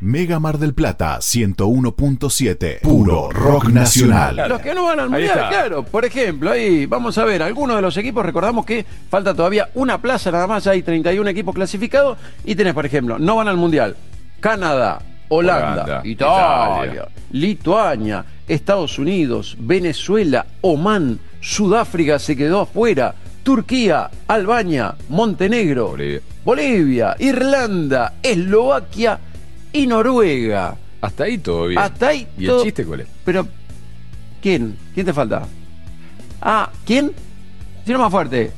Mega Mar del Plata 101.7. Puro rock nacional. Los que no van al mundial, claro. Por ejemplo, ahí vamos a ver, algunos de los equipos, recordamos que falta todavía una plaza nada más, hay 31 equipos clasificados y tenés, por ejemplo, no van al mundial. Canadá, Holanda, Holanda, Italia, Italia. Lituania, Estados Unidos, Venezuela, Omán, Sudáfrica se quedó afuera, Turquía, Albania, Montenegro, Bolivia. Bolivia, Irlanda, Eslovaquia y Noruega. Hasta ahí todo bien. Hasta ahí ¿Y todo- el chiste cuál es? Pero, ¿quién? ¿Quién te falta? Ah, ¿quién? Si no más fuerte.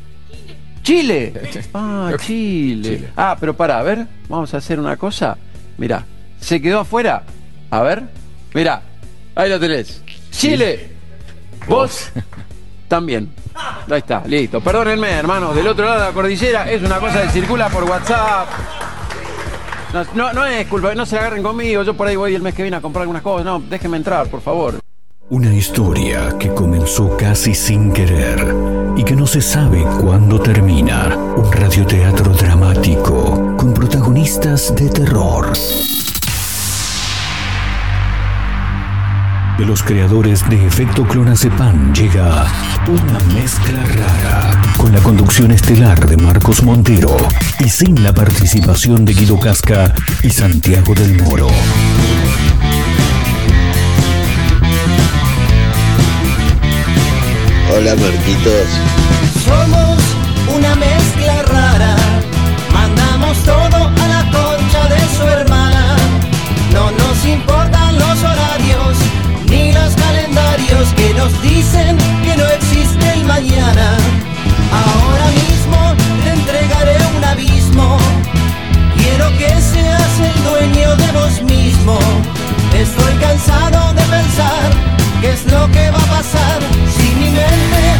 Chile. Ah, Chile. Chile. Ah, pero para, a ver, vamos a hacer una cosa. Mirá, se quedó afuera. A ver, mirá, ahí lo tenés. Chile. Vos también. Ahí está, listo. Perdónenme, hermano, del otro lado de la cordillera es una cosa que circula por WhatsApp. No, no, no es culpa, no se agarren conmigo. Yo por ahí voy el mes que viene a comprar algunas cosas. No, déjenme entrar, por favor. Una historia que comenzó casi sin querer y que no se sabe cuándo termina. Un radioteatro dramático con protagonistas de terror. De los creadores de Efecto Clonazepam llega una mezcla rara con la conducción estelar de Marcos Montero y sin la participación de Guido Casca y Santiago del Moro. Hola Marquitos. Somos una mezcla rara, mandamos todo a que nos dicen que no existe el mañana. Ahora mismo te entregaré un abismo. Quiero que seas el dueño de vos mismo. Estoy cansado de pensar qué es lo que va a pasar si mi mente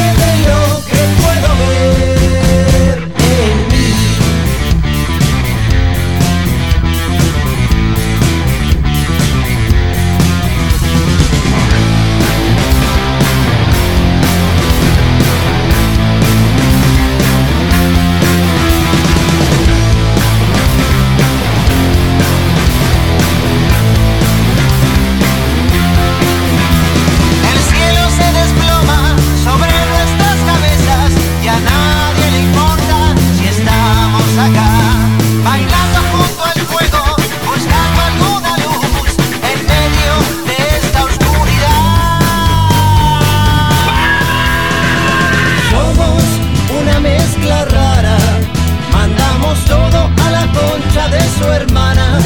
su hermana.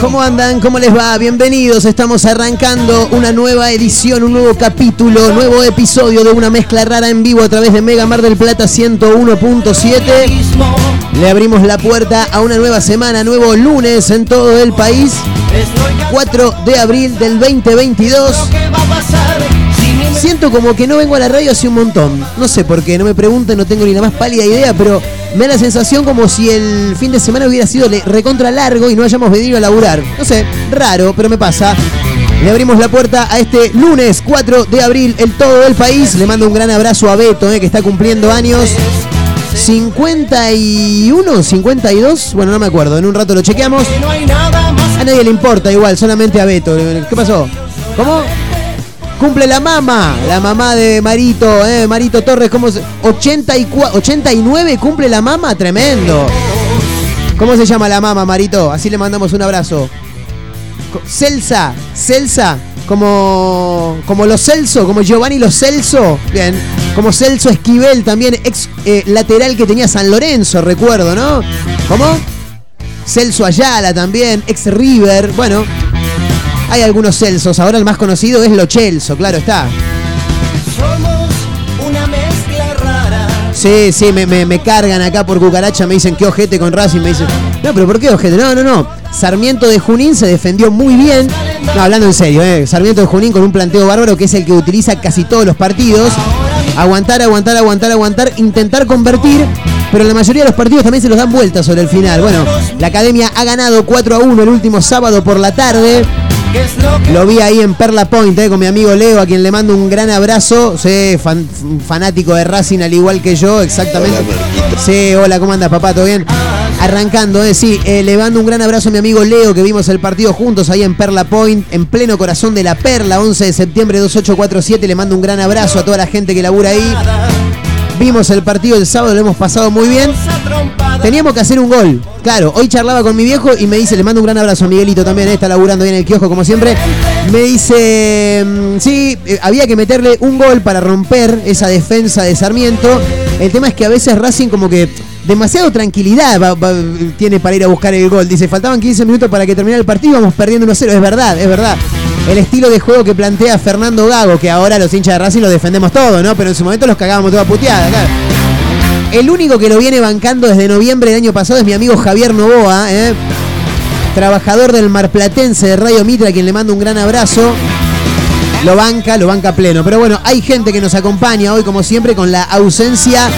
¿Cómo andan? ¿Cómo les va? Bienvenidos. Estamos arrancando una nueva edición, un nuevo capítulo, nuevo episodio de una mezcla rara en vivo a través de Mega Mar del Plata 101.7. mismo. Le abrimos la puerta a una nueva semana, nuevo lunes en todo el país. Estoy 4 de abril del 2022. Siento como que no vengo a la radio hace un montón. No sé por qué, no me pregunten, no tengo ni la más pálida idea, pero me da la sensación como si el fin de semana hubiera sido recontra largo y no hayamos venido a laburar. No sé, raro, pero me pasa. Le abrimos la puerta a este lunes 4 de abril en todo el país. Le mando un gran abrazo a Beto, eh, que está cumpliendo años. 51, 52, bueno, no me acuerdo, en un rato lo chequeamos. A nadie le importa igual, solamente a Beto. ¿Qué pasó? ¿Cómo? Cumple la mamá, la mamá de Marito, eh, Marito Torres, ¿cómo se? 84, 89 cumple la mamá, tremendo. ¿Cómo se llama la mamá, Marito? Así le mandamos un abrazo. Celsa, Celsa, como, como los Celso, como Giovanni Los Celso, bien, como Celso Esquivel, también ex eh, lateral que tenía San Lorenzo, recuerdo, ¿no? ¿Cómo? Celso Ayala también, ex River, bueno, hay algunos Celsos, ahora el más conocido es Lo Chelso, claro está. somos una mezcla rara. Sí, sí, me, me- me cargan acá por cucaracha, me dicen que ojete con Racing, me dicen, No, pero ¿por qué, ojete? No, no, no. Sarmiento de Junín se defendió muy bien. No, hablando en serio, ¿eh? Sarmiento de Junín con un planteo bárbaro que es el que utiliza casi todos los partidos. Aguantar, aguantar, aguantar, aguantar, intentar convertir. Pero en la mayoría de los partidos también se los dan vueltas sobre el final. Bueno, la academia ha ganado 4 a 1 el último sábado por la tarde. ¿Qué es lo vi ahí en Perla Point eh, con mi amigo Leo, a quien le mando un gran abrazo. Fan- fanático de Racing al igual que yo, exactamente. sí, hola, ¿cómo andas, papá? ¿Todo bien? Arrancando, eh, sí, eh, le mando un gran abrazo a mi amigo Leo, que vimos el partido juntos ahí en Perla Point, en pleno corazón de la Perla, 11 de septiembre 2847. Le mando un gran abrazo a toda la gente que labura ahí. Vimos el partido el sábado, lo hemos pasado muy bien. Teníamos que hacer un gol. Claro, hoy charlaba con mi viejo y me dice, le mando un gran abrazo a Miguelito también, eh, está laburando bien en el kiosco como siempre. Me dice, mm, sí, eh, había que meterle un gol para romper esa defensa de Sarmiento. El tema es que a veces Racing como que demasiado tranquilidad tiene para ir a buscar el gol. Dice, faltaban 15 minutos para que terminara el partido, vamos perdiendo 1-0. Es verdad, es verdad. El estilo de juego que plantea Fernando Gago, que ahora los hinchas de Racing lo defendemos todo, ¿no? Pero en su momento los cagábamos toda puteada. El único que lo viene bancando desde noviembre del año pasado es mi amigo Javier Novoa, ¿eh? trabajador del Marplatense de Radio Mitra, a quien le mando un gran abrazo. Lo banca, lo banca pleno. Pero bueno, hay gente que nos acompaña hoy, como siempre, con la ausencia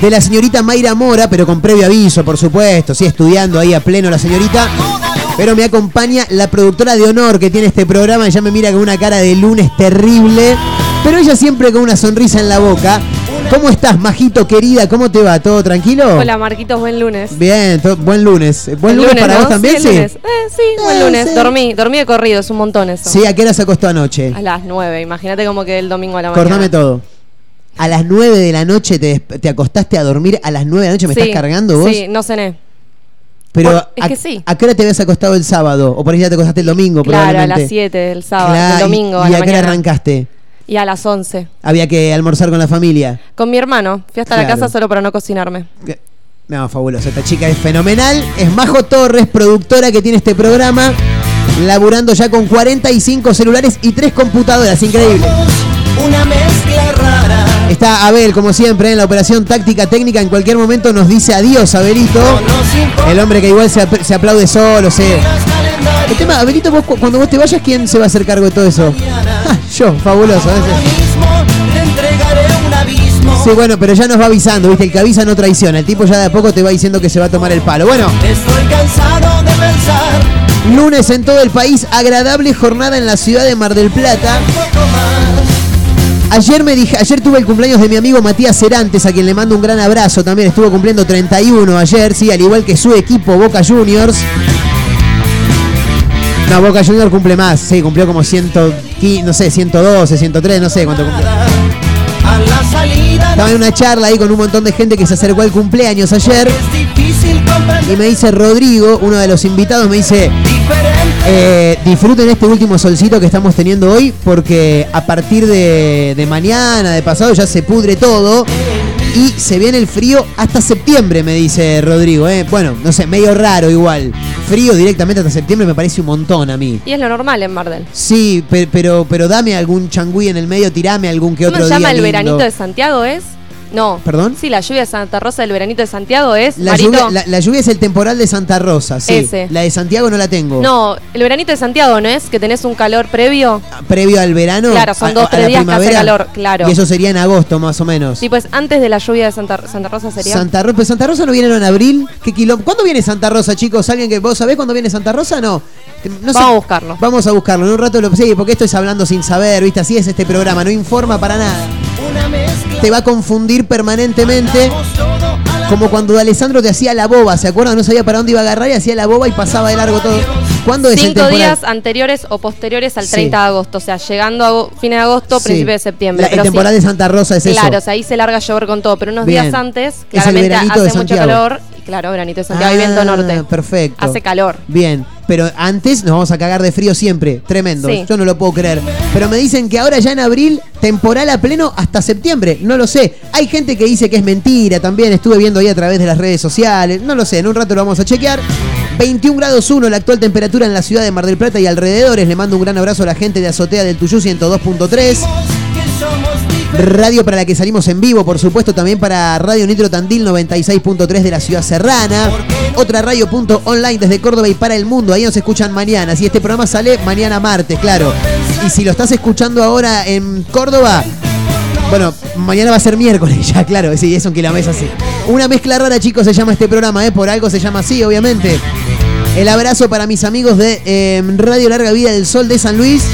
de la señorita Mayra Mora, pero con previo aviso, por supuesto. Sí, estudiando ahí a pleno la señorita. Pero me acompaña la productora de honor que tiene este programa. Ella me mira con una cara de lunes terrible. Pero ella siempre con una sonrisa en la boca. ¿Cómo estás, Majito querida? ¿Cómo te va? ¿Todo tranquilo? Hola Marquitos, buen lunes. Bien, buen lunes. ¿Buen lunes, para ¿no? vos también? Sí, Sí. lunes. Eh, sí, buen Eh, lunes. sí. Dormí, dormí de corrido, es un montón eso. Sí, ¿a qué hora se acostó anoche? A las 9, imagínate cómo quedé el domingo a la mañana. Acordame todo. A las 9 de la noche te, te acostaste a dormir, a las 9 de la noche me Sí, estás cargando vos. Sí, no cené. Pero Por- es a, que sí. ¿a qué hora te habías acostado el sábado? O por ahí ya te acostaste el domingo, Claro, a las 7 del sábado, Claro, del domingo ¿Y, a y la a qué hora arrancaste? Y a las 11. Había que almorzar con la familia. Con mi hermano. Fui hasta Claro. la casa solo para no cocinarme. No, fabuloso. Esta chica es fenomenal. Es Majo Torres, productora que tiene este programa. Laburando ya con 45 celulares y 3 computadoras. Increíble. Una mezcla. Está Abel, como siempre, en la operación táctica técnica. En cualquier momento nos dice adiós, Abelito. El hombre que igual se, ap- se aplaude solo, se... El tema, Abelito, vos, cu- cuando vos te vayas, ¿quién se va a hacer cargo de todo eso? Ah, yo, fabuloso. Sí, bueno, pero ya nos va avisando, ¿viste? El que avisa no traiciona. El tipo ya de a poco te va diciendo que se va a tomar el palo. Bueno, Estoy cansado de pensar lunes en todo el país, agradable jornada en la ciudad de Mar del Plata. Ayer me dije, ayer tuve el cumpleaños de mi amigo Matías Cerantes, a quien le mando un gran abrazo. También estuvo cumpliendo 31 ayer, sí, al igual que su equipo Boca Juniors. No, Boca Juniors cumple más, sí, cumplió como 115, no sé, 112, 103, no sé cuánto cumplió. Estaba en una charla ahí con un montón de gente que se acercó al cumpleaños ayer. Y me dice Rodrigo, uno de los invitados, me dice. Eh, disfruten este último solcito que estamos teniendo hoy porque a partir de, de mañana, de pasado, ya se pudre todo. Y se viene el frío hasta septiembre, me dice Rodrigo. ¿eh? Bueno, no sé, medio raro igual. Frío directamente hasta septiembre me parece un montón a mí. Y es lo normal en Mardel. Sí, pe- pero, pero dame algún changüí en el medio, tirame algún que ¿Cómo otro se llama día el lindo. veranito de Santiago? ¿Es? No. ¿Perdón? Sí, la lluvia de Santa Rosa del veranito de Santiago es. La Marito. lluvia, la, la lluvia es el temporal de Santa Rosa, sí. Ese. La de Santiago no la tengo. No, el veranito de Santiago, ¿no es? Que tenés un calor previo. Previo al verano. Claro, son a- dos, tres días que hace calor, claro. Y eso sería en agosto más o menos. Sí, pues antes de la lluvia de Santa, Santa Rosa sería. Santa Rosa, pues Santa Rosa no viene en abril. ¿Qué quilombo? ¿Cuándo viene Santa Rosa, chicos? ¿Alguien que vos sabés cuándo viene Santa Rosa? No. No sé. Vamos a buscarlo. Vamos a buscarlo. En un rato lo sí, porque esto es hablando sin saber, ¿viste? Así es este programa, no informa para nada. Te va a confundir permanentemente. Como cuando Alessandro te hacía la boba, ¿se acuerdan? No sabía para dónde iba a agarrar y hacía la boba y pasaba de largo todo. ¿Cuándo es Cinco temporal? días anteriores o posteriores al Sí. 30 de agosto. O sea, llegando a ago- fin de agosto, Sí. principio de septiembre. La- el pero sí. de Santa Rosa es eso. Claro, o sea, ahí se larga a llover con todo. Pero unos Bien. días antes, claramente hace mucho calor. Claro, veranito de Santiago y viento Ah, norte. Perfecto. Hace calor. Bien, pero antes nos vamos a cagar de frío siempre. Tremendo. Sí. Yo no lo puedo creer. Pero me dicen que ahora ya en abril, temporal a pleno hasta septiembre. No lo sé. Hay gente que dice que es mentira también. Estuve viendo ahí a través de las redes sociales. No lo sé. En un rato lo vamos a chequear. 21 grados 1 la actual temperatura en la ciudad de Mar del Plata y alrededores. Le mando un gran abrazo a la gente de Azotea del Tuyú 102.3. Radio para la que salimos en vivo, por supuesto, también para Radio Nitro Tandil 96.3 de la ciudad serrana. Otra radio punto online desde Córdoba y para el mundo. Ahí nos escuchan mañana. Si este programa sale mañana martes, claro. Y si lo estás escuchando ahora en Córdoba, bueno, mañana va a ser miércoles ya, claro. Sí, es un así. Una mezcla rara, chicos, se llama este programa, ¿eh? Por algo se llama así, obviamente. El abrazo para mis amigos de eh, Radio Larga Vida del Sol de San Luis.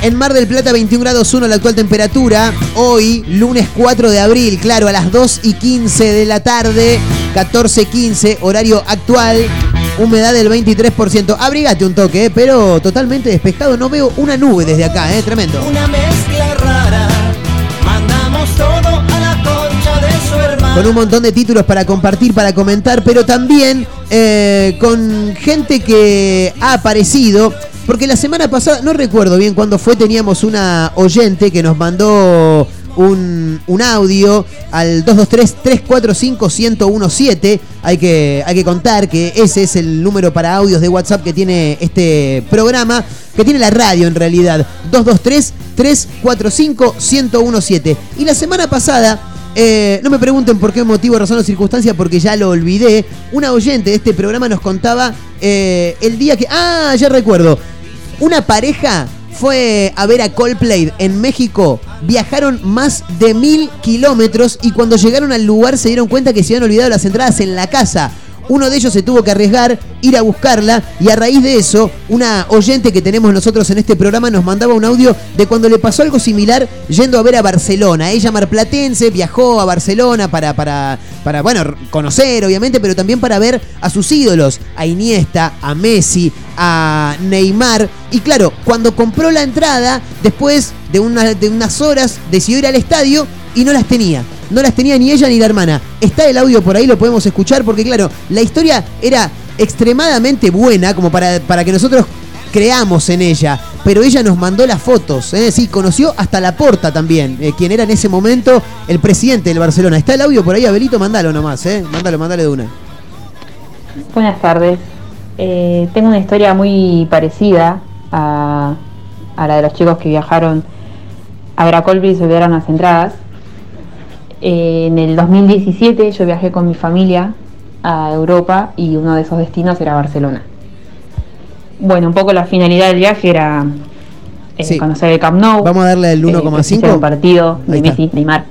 En Mar del Plata 21 grados 1 la actual temperatura. Hoy, lunes 4 de abril, claro, a las 2 y 15 de la tarde, 14.15, horario actual. Humedad del 23%. Abrigate un toque, eh, pero totalmente despejado. No veo una nube desde acá, ¿eh? Tremendo. Una mezcla rara. Mandamos todo a la concha de su hermana. con un montón de títulos para compartir, para comentar, pero también eh, con gente que ha aparecido. Porque la semana pasada, no recuerdo bien cuándo fue, teníamos una oyente que nos mandó un, un audio al 223-345-1017. Hay que, hay que contar que ese es el número para audios de WhatsApp que tiene este programa, que tiene la radio en realidad. 223-345-1017. Y la semana pasada eh, no me pregunten por qué motivo, razón o circunstancia, porque ya lo olvidé. Una oyente de este programa nos contaba eh, el día que. Ah, ya recuerdo. Una pareja fue a ver a Coldplay en México. Viajaron más de mil kilómetros y cuando llegaron al lugar se dieron cuenta que se habían olvidado las entradas en la casa. Uno de ellos se tuvo que arriesgar, ir a buscarla y a raíz de eso, una oyente que tenemos nosotros en este programa nos mandaba un audio de cuando le pasó algo similar yendo a ver a Barcelona. Ella marplatense viajó a Barcelona para, para, para bueno, conocer obviamente, pero también para ver a sus ídolos, a Iniesta, a Messi, a Neymar. Y claro, cuando compró la entrada, después de, una- de unas horas decidió ir al estadio y no las tenía. No las tenía ni ella ni la hermana. Está el audio por ahí, lo podemos escuchar porque claro, la historia era extremadamente buena como para, para que nosotros creamos en ella. Pero ella nos mandó las fotos, ¿eh? sí, conoció hasta la porta también, eh, quien era en ese momento el presidente del Barcelona. Está el audio por ahí, Abelito, mándalo nomás, ¿eh? Mándalo, mándale de una. Buenas tardes. Eh, tengo una historia muy parecida a, a la de los chicos que viajaron a ver a Coldplay y se olvidaron las entradas. Eh, en el 2017 yo viajé con mi familia a Europa y uno de esos destinos era Barcelona. Bueno, un poco la finalidad del viaje era eh, Sí. conocer el Camp Nou. Vamos a darle el eh, 1,5. presenciar un partido Ahí de está. Messi, Neymar,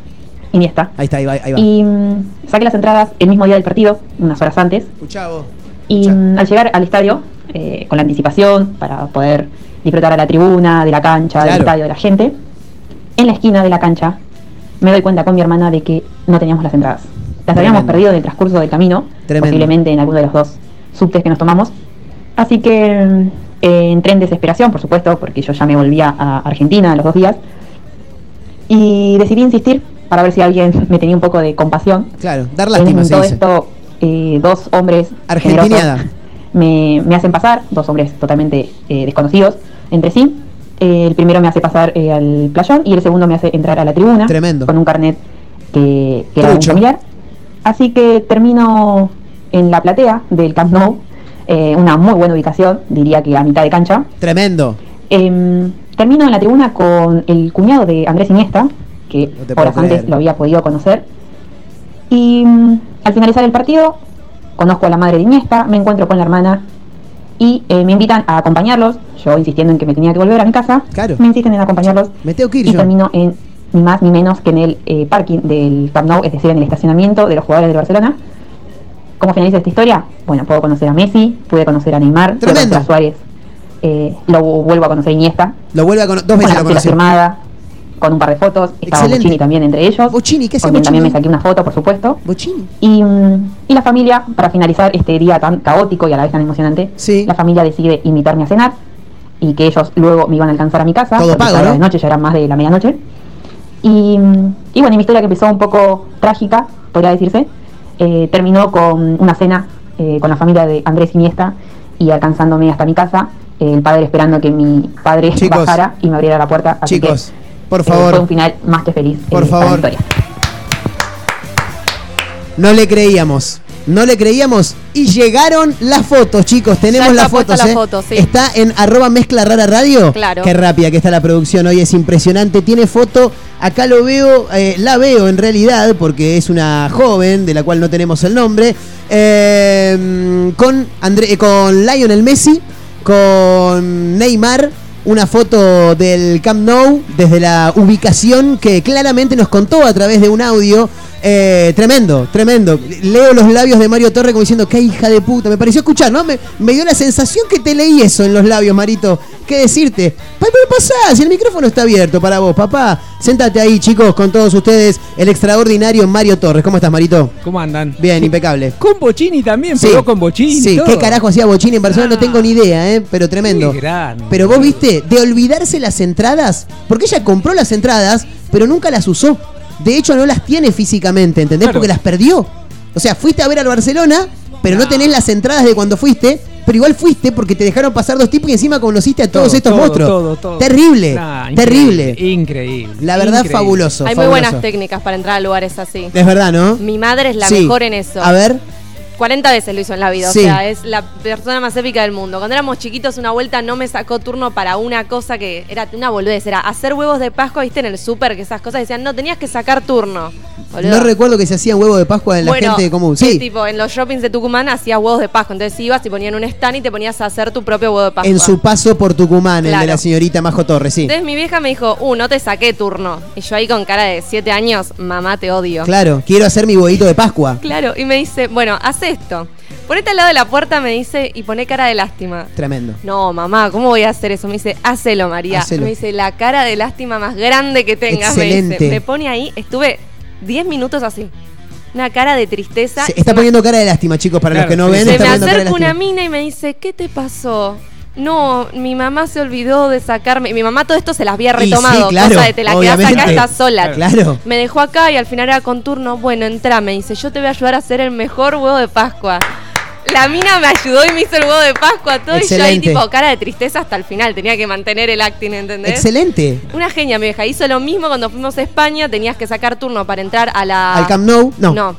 Iniesta. Ahí está, ahí va. Ahí va. Y mm, saqué las entradas el mismo día del partido, unas horas antes. Escuchá vos. Y mm, al llegar al estadio, eh, con la anticipación para poder disfrutar a la tribuna, de la cancha, Claro. del estadio, de la gente, en la esquina de la cancha me doy cuenta con mi hermana de que no teníamos las entradas. Las habíamos perdido en el transcurso del camino, Tremendo. posiblemente en alguno de los dos subtes que nos tomamos. Así que eh, entré en desesperación, por supuesto, porque yo ya me volvía a Argentina a los dos días. Y decidí insistir para ver si alguien me tenía un poco de compasión. Claro, dar lástima, En todo dice. esto, eh, dos hombres me, me hacen pasar, dos hombres totalmente eh, desconocidos entre sí. Eh, el primero me hace pasar eh, al playón y el segundo me hace entrar a la tribuna Tremendo. con un carnet que, que era un familiar. Así que termino en la platea del Camp Nou, eh, una muy buena ubicación, diría que a mitad de cancha. Tremendo. Em, termino en la tribuna con el cuñado de Andrés Iniesta, que No horas antes lo había podido conocer. Y mm, al finalizar el partido, conozco a la madre de Iniesta, me encuentro con la hermana y eh, me invitan a acompañarlos. Yo insistiendo en que me tenía que volver a mi casa, Claro. me insisten en acompañarlos Me tengo que ir y yo. termino en ni más ni menos que en el eh, parking del Camp Nou, es decir, en el estacionamiento de los jugadores del Barcelona. ¿Cómo finaliza esta historia? Bueno, puedo conocer a Messi, pude conocer a Neymar, pude conocer a Suárez, eh, lo vuelvo a conocer a Iniesta, Lo vuelve a conocer. Dos veces la lo conocí. firmada, con un par de fotos, estaba Excelente. Bochini también entre ellos, Bochini, ¿qué hacía con quien también me saqué una foto, por supuesto. Bochini. Y, mm, y la familia, para finalizar este día tan caótico y a la vez tan emocionante, Sí. la familia decide invitarme a cenar y que ellos luego me iban a alcanzar a mi casa. Todo pago, ¿no? de noche, ya era más de la medianoche. Y, mm, y bueno, y mi historia que empezó un poco trágica, podría decirse, eh, terminó con una cena eh, con la familia de Andrés Iniesta y alcanzándome hasta mi casa, eh, el padre esperando que mi padre Chicos. bajara y me abriera la puerta. Así Chicos, que, por eh, fue favor, un final más que feliz Por eh, para favor. no le creíamos. No le creíamos y llegaron las fotos, chicos. Tenemos las fotos. la ¿eh? foto, sí. Está en arroba mezcla rara radio. Claro. Qué rápida que está la producción hoy, es impresionante. Tiene foto, acá lo veo, eh, la veo en realidad, porque es una joven de la cual no tenemos el nombre. eh, con, André, eh, con Lionel Messi, con Neymar. Una foto del Camp Nou desde la ubicación que claramente nos contó a través de un audio. Eh, tremendo, tremendo. Leo los labios de Mario Torre como diciendo, qué hija de puta. Me pareció escuchar, ¿no? Me, me dio la sensación que te leí eso en los labios, Marito. ¿Qué decirte? Pero pasá, si el micrófono está abierto para vos, papá. Séntate ahí, chicos, con todos ustedes. El extraordinario Mario Torres. ¿Cómo estás, Marito? ¿Cómo andan? Bien, impecable. Con Bochini también, Sí. pegó con Bochini. Sí, todo. ¿qué carajo hacía Bochini en Barcelona? No Ah. tengo ni idea, ¿eh? Pero tremendo. Grande. Pero vos viste, de olvidarse las entradas, porque ella compró las entradas, pero nunca las usó. De hecho, no las tiene físicamente, ¿entendés? Claro. Porque las perdió. O sea, fuiste a ver al Barcelona, pero no tenés las entradas de cuando fuiste, pero igual fuiste porque te dejaron pasar dos tipos y encima conociste a todos Todo, estos todo, monstruos. todo, todo. Terrible, Nah, terrible. Increíble. increíble, La verdad, increíble. fabuloso. Hay muy buenas técnicas para entrar a lugares así. Es verdad, ¿no? Mi madre es la Sí. mejor en eso. A ver, 40 veces lo hizo en la vida, Sí. o sea, es la persona más épica del mundo. Cuando éramos chiquitos, una vuelta no me sacó turno para una cosa que era una boludez, era hacer huevos de Pascua, viste, en el súper, que esas cosas decían, no, tenías que sacar turno. boludo. no recuerdo que se hacían huevo de Pascua en la Bueno, gente común. Sí, tipo, en los shoppings de Tucumán hacías huevos de Pascua, entonces ibas y ponían un stand y te ponías a hacer tu propio huevo de Pascua. en su paso por Tucumán, el de la señorita Majo Torres, sí. Entonces mi vieja me dijo, uh, no te saqué turno. Y yo ahí con cara de 7 años, mamá, te odio. Claro, quiero hacer mi huevito de Pascua. Claro, y me dice, bueno, haz esto. Ponete al lado de la puerta, me dice, y pone cara de lástima. Tremendo. No, mamá, ¿cómo voy a hacer eso? Me dice, hacelo, María. Hacelo. Me dice, la cara de lástima más grande que tengas. Me Excelente. dice, me pone ahí, estuve 10 minutos así. Una cara de tristeza. Se está me- poniendo cara de lástima, chicos, para Claro, los que no ven. Se está me poniendo cara de acerca una mina y me dice, ¿qué te pasó? No, mi mamá se olvidó de sacarme. Mi mamá todo esto se las había Y sí, retomado. claro, cosa de te la quedás acá, estás sola. Claro. Me dejó acá y al final era con turno. Bueno, entra, me dice, yo te voy a ayudar a hacer el mejor huevo de Pascua. La mina me ayudó y me hizo el huevo de Pascua, todo. Y yo ahí, tipo, cara de tristeza hasta el final. Tenía que mantener el acting, ¿entendés? Excelente. Una genia, mi vieja. Hizo lo mismo cuando fuimos a España. Tenías que sacar turno para entrar a la. Al Camp Nou, no. No.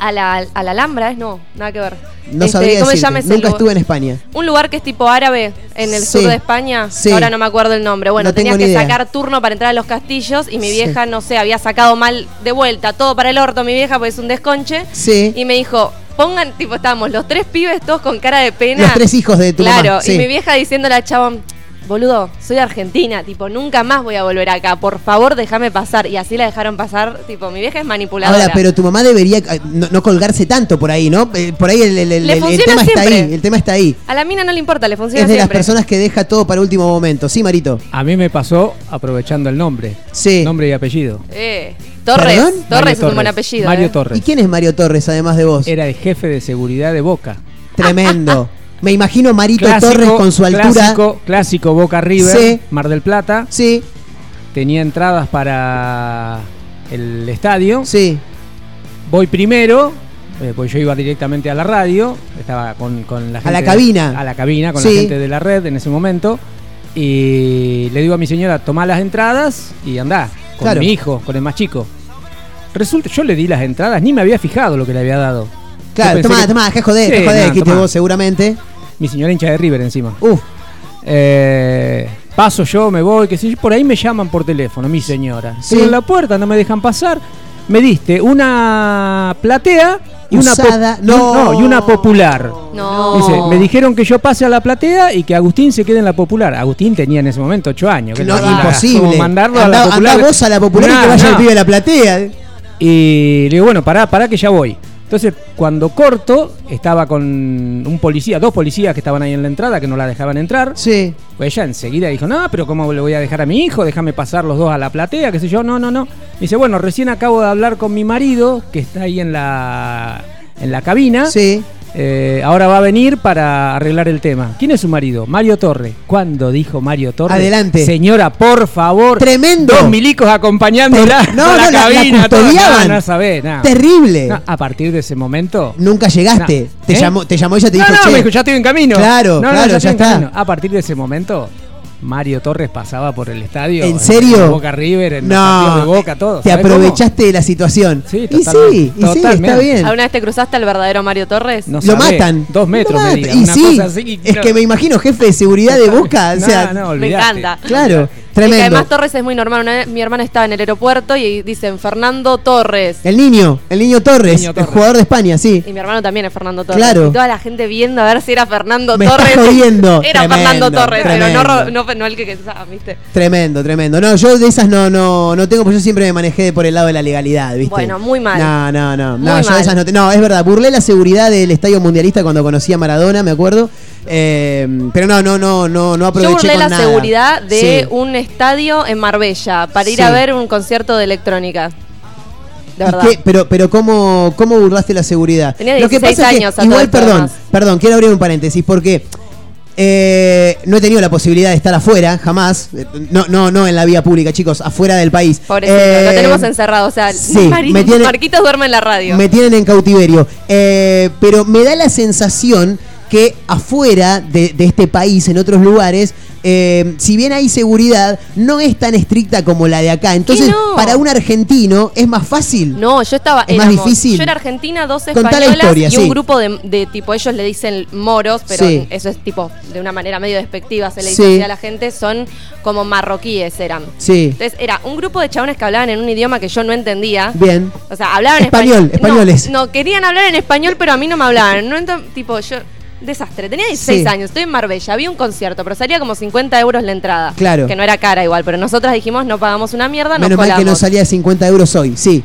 A la, a la Alhambra, ¿es? No, nada que ver. No Este, sabría ¿Cómo se decirte. llama ese Nunca estuve en España. Un lugar que es tipo árabe en el Sí. sur de España. Sí. Ahora no me acuerdo el nombre. Bueno, No tenías que idea. sacar turno para entrar a los castillos y mi Sí. vieja, no sé, había sacado mal de vuelta todo para el orto, mi vieja, pues es un desconche. Sí. Y me dijo, pongan, tipo, estábamos los tres pibes todos con cara de pena. Los tres hijos de tu Claro, mamá. y mi vieja diciéndole al chabón, boludo, soy de argentina, tipo, nunca más voy a volver acá, por favor déjame pasar. Y así la dejaron pasar, tipo, mi vieja es manipuladora. Ahora, pero tu mamá debería eh, no, no colgarse tanto por ahí, ¿no? Eh, Por ahí el, el- el- el tema está siempre. ahí. El tema está ahí. A la mina no le importa, le funciona Es de las siempre. personas que deja todo para último momento. Sí, Marito. A mí me pasó aprovechando el nombre. Sí. Nombre y apellido. Eh, Torres, ¿Perdón? Torres Mario es un buen apellido. Mario eh. Torres. ¿Y quién es Mario Torres, además de vos? Era el jefe de seguridad de Boca. Tremendo. Me imagino a Marito Clásico, Torres con su altura. Clásico, clásico Boca River, Sí. Mar del Plata. Sí, Tenía entradas para el estadio. sí. Voy primero, eh, pues yo iba directamente a la radio. Estaba con, con la A gente. la cabina. A la cabina, con Sí. la gente de la red en ese momento. Y le digo a mi señora, tomá las entradas y andá. Con Claro. mi hijo, con el más chico. Resulta, yo le di las entradas, ni me había fijado lo que le había dado. Claro, tomá, que- tomá, que joder, que Sí, joder, dijiste tomá. vos seguramente. Mi señora hincha de River encima. Uf, Eh, paso yo, me voy, que sé yo, por ahí me llaman por teléfono, mi señora. Sí. En la puerta, no me dejan pasar. Me diste una platea y una, Usada. y un- No. y una popular. No. Dice, me dijeron que yo pase a la platea y que Agustín se quede en la popular. Agustín tenía en ese momento 8 años. que no, imposible. como mandarlo a la popular. andá vos a la popular y Nah, que vaya nah. el pibe a la platea. Y le digo, bueno, pará, pará que ya voy. Entonces, cuando corto, estaba con un policía, dos policías que estaban ahí en la entrada, que no la dejaban entrar. Sí. Pues ella enseguida dijo, no, pero ¿cómo le voy a dejar a mi hijo? Déjame pasar los dos a la platea, qué sé yo. No, no, no. Dice, bueno, recién acabo de hablar con mi marido, que está ahí en la, en la cabina. Sí. Eh, ahora va a venir para arreglar el tema. ¿Quién es su marido? Mario Torre. ¿Cuándo dijo Mario Torre? Adelante. Señora, por favor. Tremendo. Dos milicos acompañándola. No, a la no, la- la cabina. todo. custodiaban. No, no sabés. Terrible. No, a partir de ese momento. Nunca llegaste. No. Te, ¿Eh? llamó, te llamó ya te no, dijo, no, che. me dijo, ya estoy en camino. Claro, No, no, claro, ya en está. camino. A partir de ese momento, Mario Torres pasaba por el estadio. ¿En serio? Boca River, en los No, de Boca, todo. Te aprovechaste de la situación. Sí, y sí, y sí, está bien. ¿Alguna vez te cruzaste al verdadero Mario Torres? No Lo sabés, matan. Dos metros matan. Y una sí, cosa así, es no. que me imagino jefe de seguridad de Boca. o sea, no, no, Me encanta. claro, Es que tremendo. además Torres es muy normal. Una vez mi hermana estaba en el aeropuerto y dicen Fernando Torres. El niño, el niño Torres, Niño el Torres. jugador de España, sí. Y mi hermano también es Fernando Torres. Claro. Y toda la gente viendo a ver si era Fernando Me estás Torres. jodiendo. Era Tremendo, Fernando Torres, pero no, tremendo. no, no el que, que ¿viste? Tremendo, tremendo. No, yo de esas no, no, no tengo, porque yo siempre me manejé por el lado de la legalidad, ¿viste? Bueno, muy mal. No, no, no. Muy no, yo de esas no, te- no, es verdad. Burlé la seguridad del Estadio Mundialista cuando conocí a Maradona, me acuerdo. Eh, pero no, no, no, no, no Yo aproveché burlé con la nada. seguridad de Sí. un estadio en Marbella para ir Sí. a ver un concierto de electrónica. De ¿Y verdad. qué? Pero, pero ¿cómo, ¿cómo burlaste la seguridad? Tenía Lo que 16 pasa es que, años a igual, perdón, perdón, quiero abrir un paréntesis porque eh, no he tenido la posibilidad de estar afuera, jamás. Eh, No, no, no en la vía pública, chicos, afuera del país. Pobrecito, Eh, lo tenemos encerrado. O sea, sí, me Marquitos duerme en la radio. Me tienen en cautiverio. Eh, pero me da la sensación que afuera de, de este país, en otros lugares, eh, si bien hay seguridad, no es tan estricta como la de acá. Entonces, no? para un argentino es más fácil. No, yo estaba. Es más difícil. Yo era argentina, dos españolas historia, y un sí. grupo de, de tipo, ellos le dicen moros, pero Sí. eso es tipo de una manera medio despectiva, se le dice a la gente, son como marroquíes eran. Sí. Entonces era un grupo de chabones que hablaban en un idioma que yo no entendía. Bien. O sea, hablaban Español, españoles. No, no, querían hablar en español, pero a mí no me hablaban. No tipo, yo. Desastre. Tenía 16 Sí. años, estoy en Marbella, había un concierto, pero salía como 50 euros la entrada. Claro. Que no era cara igual, pero nosotras dijimos no pagamos una mierda, nos Menos mal que no salía de 50 euros hoy, sí.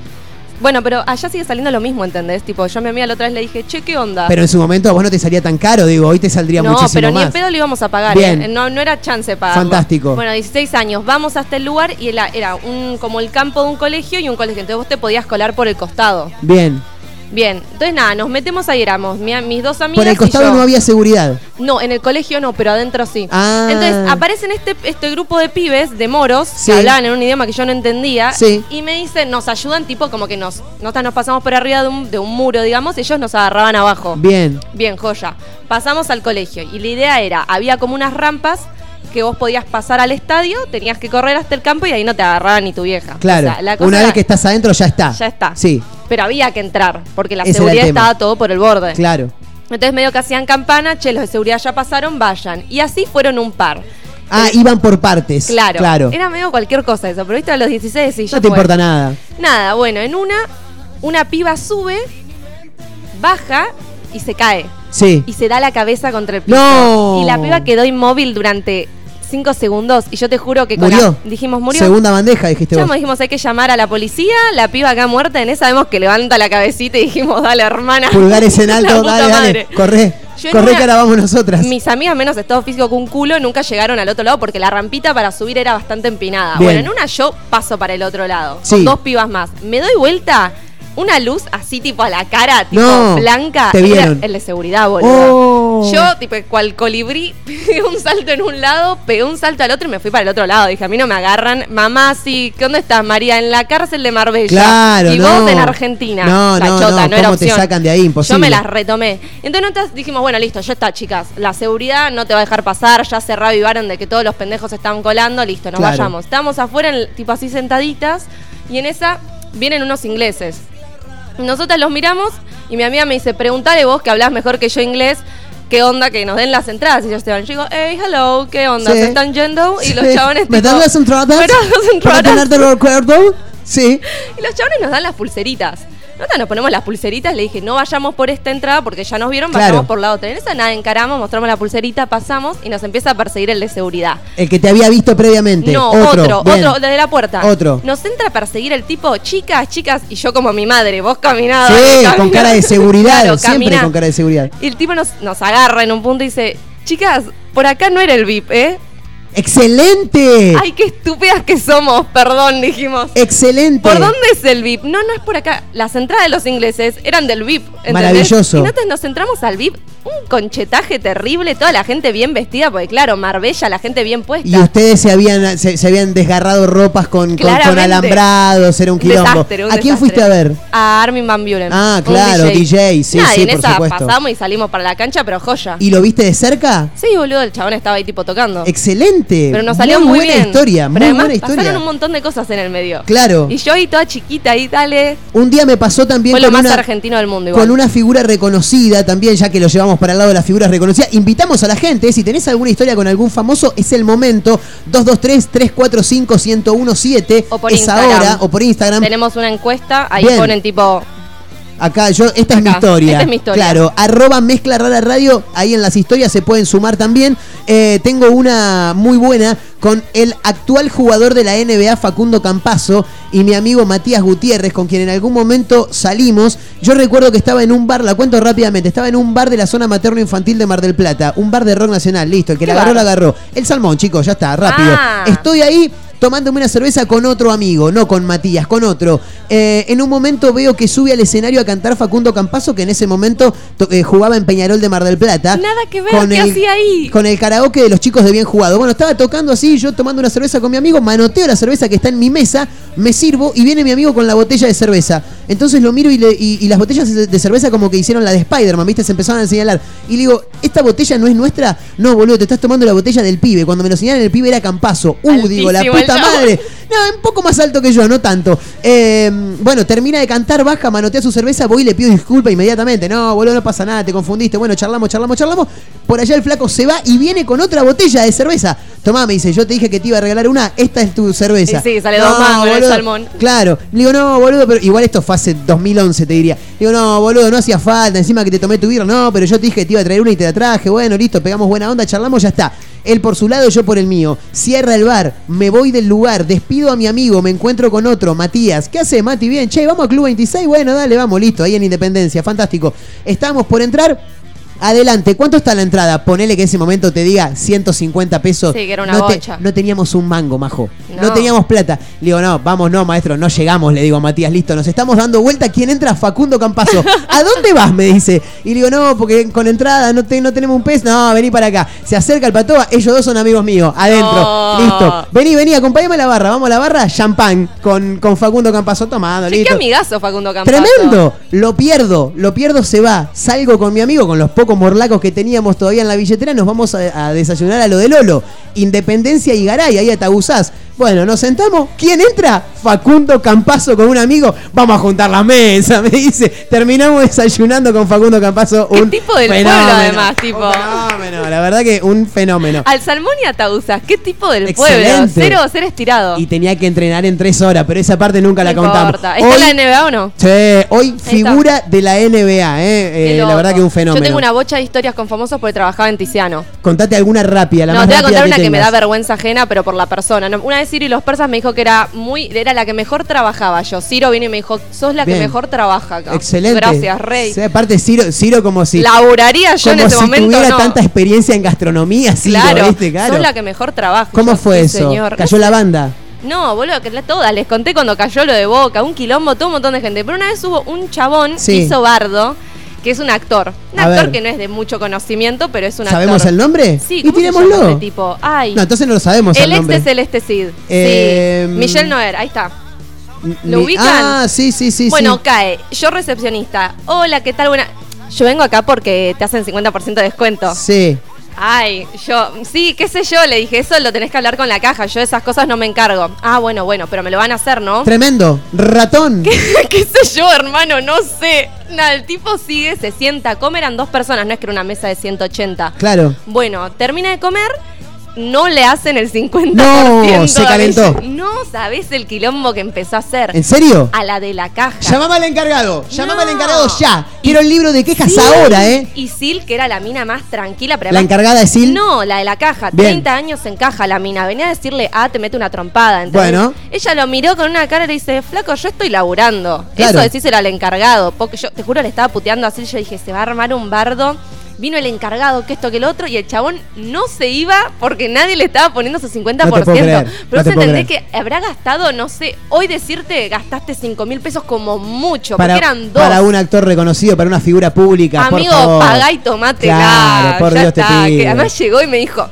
Bueno, pero allá sigue saliendo lo mismo, ¿entendés? Tipo, yo a mi amiga la otra vez le dije, che, ¿qué onda? Pero en su momento a vos no te salía tan caro, digo, hoy te saldría no, muchísimo pero ni más. en pedo le íbamos a pagar, Bien. ¿eh? No, no era chance pagar. Fantástico. Bueno, 16 años, vamos hasta el lugar y era, era un, como el campo de un colegio y un colegio. Entonces vos te podías colar por el costado. Bien. Bien, entonces nada, nos metemos ahí, éramos mi- mis dos amigas Por el y costado yo. no había seguridad. No, en el colegio no, pero adentro sí. Ah. Entonces aparecen este, este grupo de pibes, de moros, Sí. que hablaban en un idioma que yo no entendía. Sí. Y me dicen, nos ayudan, tipo como que nos, nosotras nos pasamos por arriba de un, de un muro, digamos, y ellos nos agarraban abajo. Bien. Bien, joya. Pasamos al colegio y la idea era, había como unas rampas que vos podías pasar al estadio, tenías que correr hasta el campo y ahí no te agarraba ni tu vieja. Claro. O sea, la cosa Una era- vez que estás adentro ya está. Ya está. Sí, Pero había que entrar, porque la Ese seguridad estaba todo por el borde. claro. Entonces medio que hacían campana, che, los de seguridad ya pasaron, vayan. Y así fueron un par. Ah, iban por partes. Claro. Claro. Era medio cualquier cosa eso, pero viste a los 16 y ya No te fue. importa nada. Nada, bueno, en una, una piba sube, baja y se cae. Sí. Y se da la cabeza contra el piso. No. Y la piba quedó inmóvil durante 5 segundos. Y yo te juro que con Murió. la- dijimos, murió. Segunda bandeja, dijiste Llamamos, vos. dijimos, hay que llamar a la policía. La piba acá muerta, en esa vemos que levanta la cabecita y dijimos, dale, hermana. Pulgares en La alto, puta dale, dale. madre. Corre. Yo en Corre una- que ahora vamos nosotras. Mis amigas menos estado físico que un culo nunca llegaron al otro lado porque la rampita para subir era bastante empinada. Bien. Bueno, en una yo paso para el otro lado. Sí. Con dos pibas más. Me doy vuelta, una luz así tipo a la cara, tipo No, blanca. te Era el de seguridad, boludo. Oh. Yo, tipo, cual colibrí, pegué un salto en un lado, pegué un salto al otro y me fui para el otro lado. Dije, a mí no me agarran. Mamá, sí, ¿qué dónde estás, María? En la cárcel de Marbella. Claro, Y no. vos en Argentina. No, no, chota, no, no, era ¿cómo te opción. sacan de ahí? Imposible. Yo me las retomé. Entonces nosotros dijimos, bueno, listo, ya está, chicas. La seguridad no te va a dejar pasar, ya se reavivaron de que todos los pendejos estaban colando, listo, nos Claro. vayamos. Estábamos afuera, en tipo así sentaditas, y en esa vienen unos ingleses. Nosotras los miramos y mi amiga me dice, preguntale vos que hablas mejor que yo inglés. ¿Qué onda que nos den las entradas? Y ellos te van. Yo digo, hey, hello, ¿qué onda? Sí. ¿Se están yendo? Y los chabones ¿Me das las entradas? ¿Me das las ¿Para entradas? tenerte el recuerdo? Sí. Y los chabones nos dan las pulseritas. Nos ponemos las pulseritas, le dije, no vayamos por esta entrada porque ya nos vieron, Claro. vayamos por la otra. En esa nada, encaramos, mostramos la pulserita, pasamos y nos empieza a perseguir el de seguridad. El que te había visto previamente. No, otro. otro, otro, desde la puerta. Otro. Nos entra a perseguir el tipo, chicas, chicas, y yo como mi madre, vos caminado. Sí, con cara de seguridad. Claro, siempre con cara de seguridad. Y el tipo nos, nos agarra en un punto y dice, chicas, por acá no era el VIP, ¿eh? ¡Excelente! Ay, qué estúpidas que somos, perdón, dijimos. ¡Excelente! ¿Por dónde es el VIP? No, no es por acá. Las entradas de los ingleses eran del VIP. ¿entendés? Maravilloso. Y nosotros nos entramos al VIP. Un conchetaje terrible, toda la gente bien vestida, porque claro, Marbella, la gente bien puesta. Y ustedes se habían, se, se habían desgarrado ropas con, con- con, alambrados, era un quilombo. desastre, un ¿A quién desastre. fuiste a ver? A Armin Van Buren. Ah, claro, DJ, sí, Nada, y sí, en por esa supuesto. pasamos y salimos para la cancha, pero joya. ¿Y lo viste de cerca? Sí, boludo, el chabón estaba ahí tipo tocando. Excelente. Pero nos salió muy, buena bien. historia, Pero muy además buena historia. pasaron un montón de cosas en el medio. Claro. Y yo ahí toda chiquita ahí, dale. Un día me pasó también Fue lo con más una, argentino del mundo igual. con una figura reconocida también, ya que lo llevamos para el lado de las figuras reconocidas. Invitamos a la gente, si tenés alguna historia con algún famoso, es el momento. 223-345-1017. O por es Instagram. ahora, o por Instagram. Tenemos una encuesta, ahí Bien. ponen tipo Acá, yo, esta es mi historia. esta es mi historia. Claro, arroba mezcla rara radio, ahí en las historias se pueden sumar también. Eh, tengo una muy buena con el actual jugador de la NBA, Facundo Campazo, y mi amigo Matías Gutiérrez, con quien en algún momento salimos. Yo recuerdo que estaba en un bar, la cuento rápidamente, estaba en un bar de la zona materno-infantil de Mar del Plata, un bar de rock nacional, listo, el que ¿Qué la agarró, bar? la agarró. El Salmón, chicos, ya está, rápido. Ah. Estoy ahí tomándome una cerveza con otro amigo, no con Matías, con otro. Eh, en un momento veo que sube al escenario a cantar Facundo Campazo, que en ese momento to- eh, jugaba en Peñarol de Mar del Plata. Nada que ver, con ¿qué el- hacía ahí? Con el karaoke de los chicos de Bien Jugado. Bueno, estaba tocando así, yo tomando una cerveza con mi amigo, manoteo la cerveza que está en mi mesa, me sirvo y viene mi amigo con la botella de cerveza. Entonces lo miro y, le- y- y las botellas de, cerveza como que hicieron la de Spider-Man, ¿viste? Se empezaron a señalar. Y le digo, ¿esta botella no es nuestra? No, boludo, te estás tomando la botella del pibe. Cuando me lo señalan, el pibe era Campazo. Uh, digo, la puta madre. No, un poco más alto que yo, no tanto. Eh, bueno, termina de cantar, baja, manotea su cerveza, voy y le pido disculpa inmediatamente. No, boludo, no pasa nada, te confundiste. Bueno, charlamos, charlamos, charlamos. Por allá el flaco se va y viene con otra botella de cerveza. Tomá, me dice, yo te dije que te iba a regalar una, esta es tu cerveza. Y sí, sale dos en salmón. Claro. Le digo, no, boludo, pero igual esto fue hace 2011, te diría. Le digo, no, boludo, no hacía falta, encima que te tomé tu birra. No, pero yo te dije que te iba a traer una y te la traje. Bueno, listo, pegamos buena onda, charlamos, ya está. Él por su lado, yo por el mío. Cierra el bar, me voy del lugar, despido a mi amigo, me encuentro con otro, Matías. ¿Qué hace, Mati? Bien, che, vamos a Club 26. Bueno, dale, vamos, listo, ahí en Independencia, fantástico. Estamos por entrar. Adelante, ¿cuánto está la entrada? Ponele que ese momento te diga 150 pesos. Sí, que era una no, te- no teníamos un mango, majo. No. No. teníamos plata. Le digo, no, vamos, no, maestro, no llegamos, le digo a Matías, listo, nos estamos dando vuelta. ¿Quién entra? Facundo Campazo. ¿A dónde vas? Me dice. Y le digo, no, porque con entrada no, te- no tenemos un pez. No, vení para acá. Se acerca el patoa, ellos dos son amigos míos. Adentro. No. Listo. Vení, vení, acompáñame a la barra. Vamos a la barra, champán con, con Facundo Campazo tomando, Che, qué amigazo Facundo Campazo. Tremendo, lo pierdo, lo pierdo, se va. Salgo con mi amigo, con los pocos morlacos que teníamos todavía en la billetera, nos vamos a, desayunar a lo de Lolo. Independencia y Garay, ahí a Tabuzás. Bueno, nos sentamos. ¿Quién entra? Facundo Campazo con un amigo. Vamos a juntar la mesa, me dice. Terminamos desayunando con Facundo Campazo. ¿Qué un tipo del fenómeno. pueblo, además, tipo? Un fenómeno, la verdad que un fenómeno. Al salmón y a Tauzas, ¿qué tipo del Excelente. pueblo? Cero, cero estirado. Y tenía que entrenar en tres horas, pero esa parte nunca la no contamos. importa. ¿Está Hoy- en la NBA o no? Sí, hoy figura de la NBA, ¿eh? Qué Eh, la verdad que un fenómeno. Yo tengo una bocha de historias con famosos porque trabajaba en Tiziano. Contate alguna rápida, la no, más te voy a contar una que, me da vergüenza ajena, pero por la persona. Una vez Ciro y los persas me dijo que era muy, era la que mejor trabajaba yo. Ciro vino y me dijo, sos la Bien. que mejor trabaja acá. Excelente. Gracias, Rey. Sí, aparte, Ciro, Ciro como si, Laburaría yo como en ese si momento. tuviera no. tanta experiencia en gastronomía, Ciro, claro, ¿viste? Claro. sos la que mejor trabaja. ¿Cómo Yo, fue eso? señor. ¿Cayó la banda? No, boludo, que todas. Les conté cuando cayó lo de Boca, un quilombo, todo un montón de gente. Pero una vez hubo un chabón, Sí. hizo bardo, que es un actor. Un A actor ver. que no es de mucho conocimiento, pero es un ¿Sabemos actor. el nombre? Sí, y ¿cómo se llama este tipo? Ay. No, entonces no lo sabemos el, el ex nombre. de Celeste Cid. Eh, sí. Michelle Noer, ahí está. ¿lo ubican? Ah, sí, sí, sí. bueno, sí. cae. Yo recepcionista. Hola, ¿qué tal? Buena. Yo vengo acá porque te hacen 50% de descuento. Sí. Ay, yo, sí, qué sé yo, le dije, eso lo tenés que hablar con la caja, yo de esas cosas no me encargo. Ah, bueno, bueno, pero me lo van a hacer, ¿no? Tremendo. Ratón. ¿Qué sé yo, hermano? No sé. Nada, el tipo sigue, se sienta, come, eran dos personas, no es que era una mesa de 180. Claro. Bueno, termina de comer, no le hacen el 50%. No, se calentó. No, ¿sabés el quilombo que empezó a hacer? ¿En serio? A la de la caja. Llamame al encargado. Llamame al encargado ya. Quiero el libro de quejas Sí. ahora, ¿eh? Y Sil, que era la mina más tranquila. Pero ¿La además- encargada de Sil? No, la de la caja. Bien. 30 años en caja la mina. Venía a decirle, ah, te mete una trompada. Bueno. Ella lo miró con una cara y le dice, flaco, yo estoy laburando. Claro. Eso decíselo al encargado. Porque yo, te juro, le estaba puteando así. Yo dije, se va a armar un bardo. Vino el encargado, que esto, que lo otro, y el chabón no se iba porque nadie le estaba poniendo su 50%. No te puedo creer, Pero no te puedo entendés creer. que habrá gastado, no sé, hoy decirte gastaste 5 mil pesos como mucho, Para, porque eran dos. para un actor reconocido, para una figura pública. Amigo, por favor. pagá y tomátela. Claro, por ya Dios te está. pido. Que además llegó y me dijo,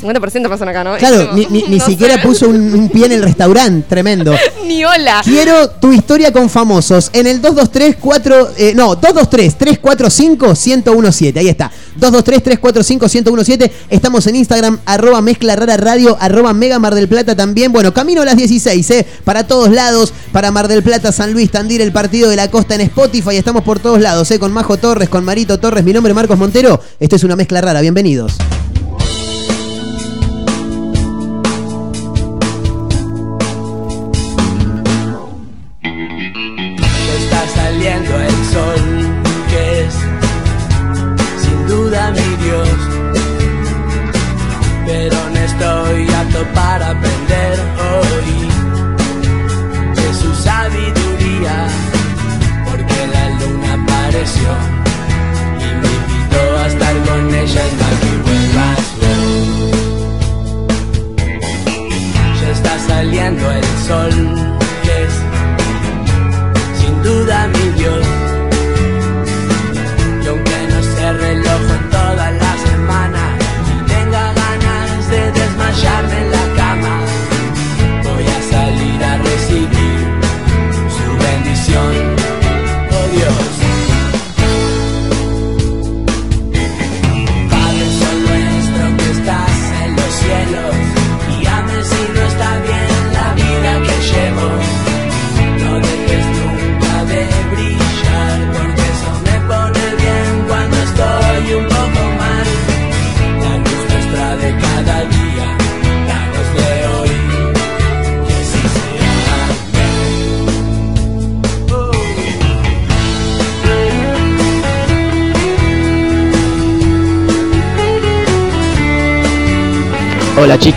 50% pasan acá, ¿no? Claro, ni, como, ni- ni no siquiera sé. puso un, un pie en el restaurante, tremendo. Ni hola. Quiero tu historia con famosos en el 223 4 eh, no, 223 345 1017. Ahí está. 223 345 1017. Estamos en Instagram arroba mezcla rara radio arroba mega Mar del Plata también. Bueno, camino a las 16, eh, para todos lados, para Mar del Plata, San Luis, Tandil, el partido de la costa en Spotify. Estamos por todos lados, eh, con Majo Torres, con Marito Torres. Mi nombre es Marcos Montero. Esto es una mezcla rara. Bienvenidos.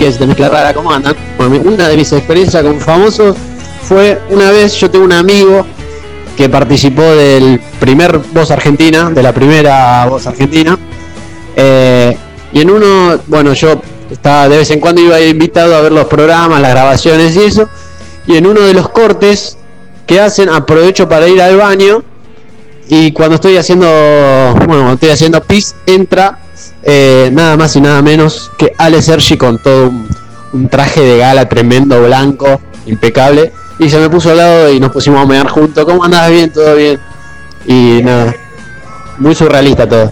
Hola chiques de Mezcla Rara, ¿cómo andan? Una de mis experiencias con famosos fue una vez, yo tengo un amigo que participó del primer Voz Argentina, de la primera Voz Argentina. eh, y en uno, bueno, yo estaba de vez en cuando iba invitado a ver los programas, las grabaciones y eso. Y en uno de los cortes que hacen, aprovecho para ir al baño. Y cuando estoy haciendo, bueno, cuando estoy haciendo pis, entra eh, nada más y nada menos que Ale Sergi con todo un, traje de gala tremendo, blanco, impecable. Y se me puso al lado y nos pusimos a mear juntos. ¿Cómo andás? Bien, todo bien. Y nada, muy surrealista todo.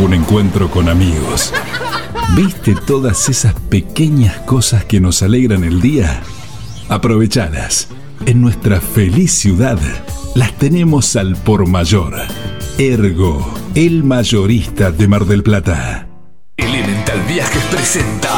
un encuentro con amigos. ¿Viste todas esas pequeñas cosas que nos alegran el día? Aprovechadas. En nuestra feliz ciudad las tenemos al por mayor. Ergo, el mayorista de Mar del Plata. Elemental Viajes presenta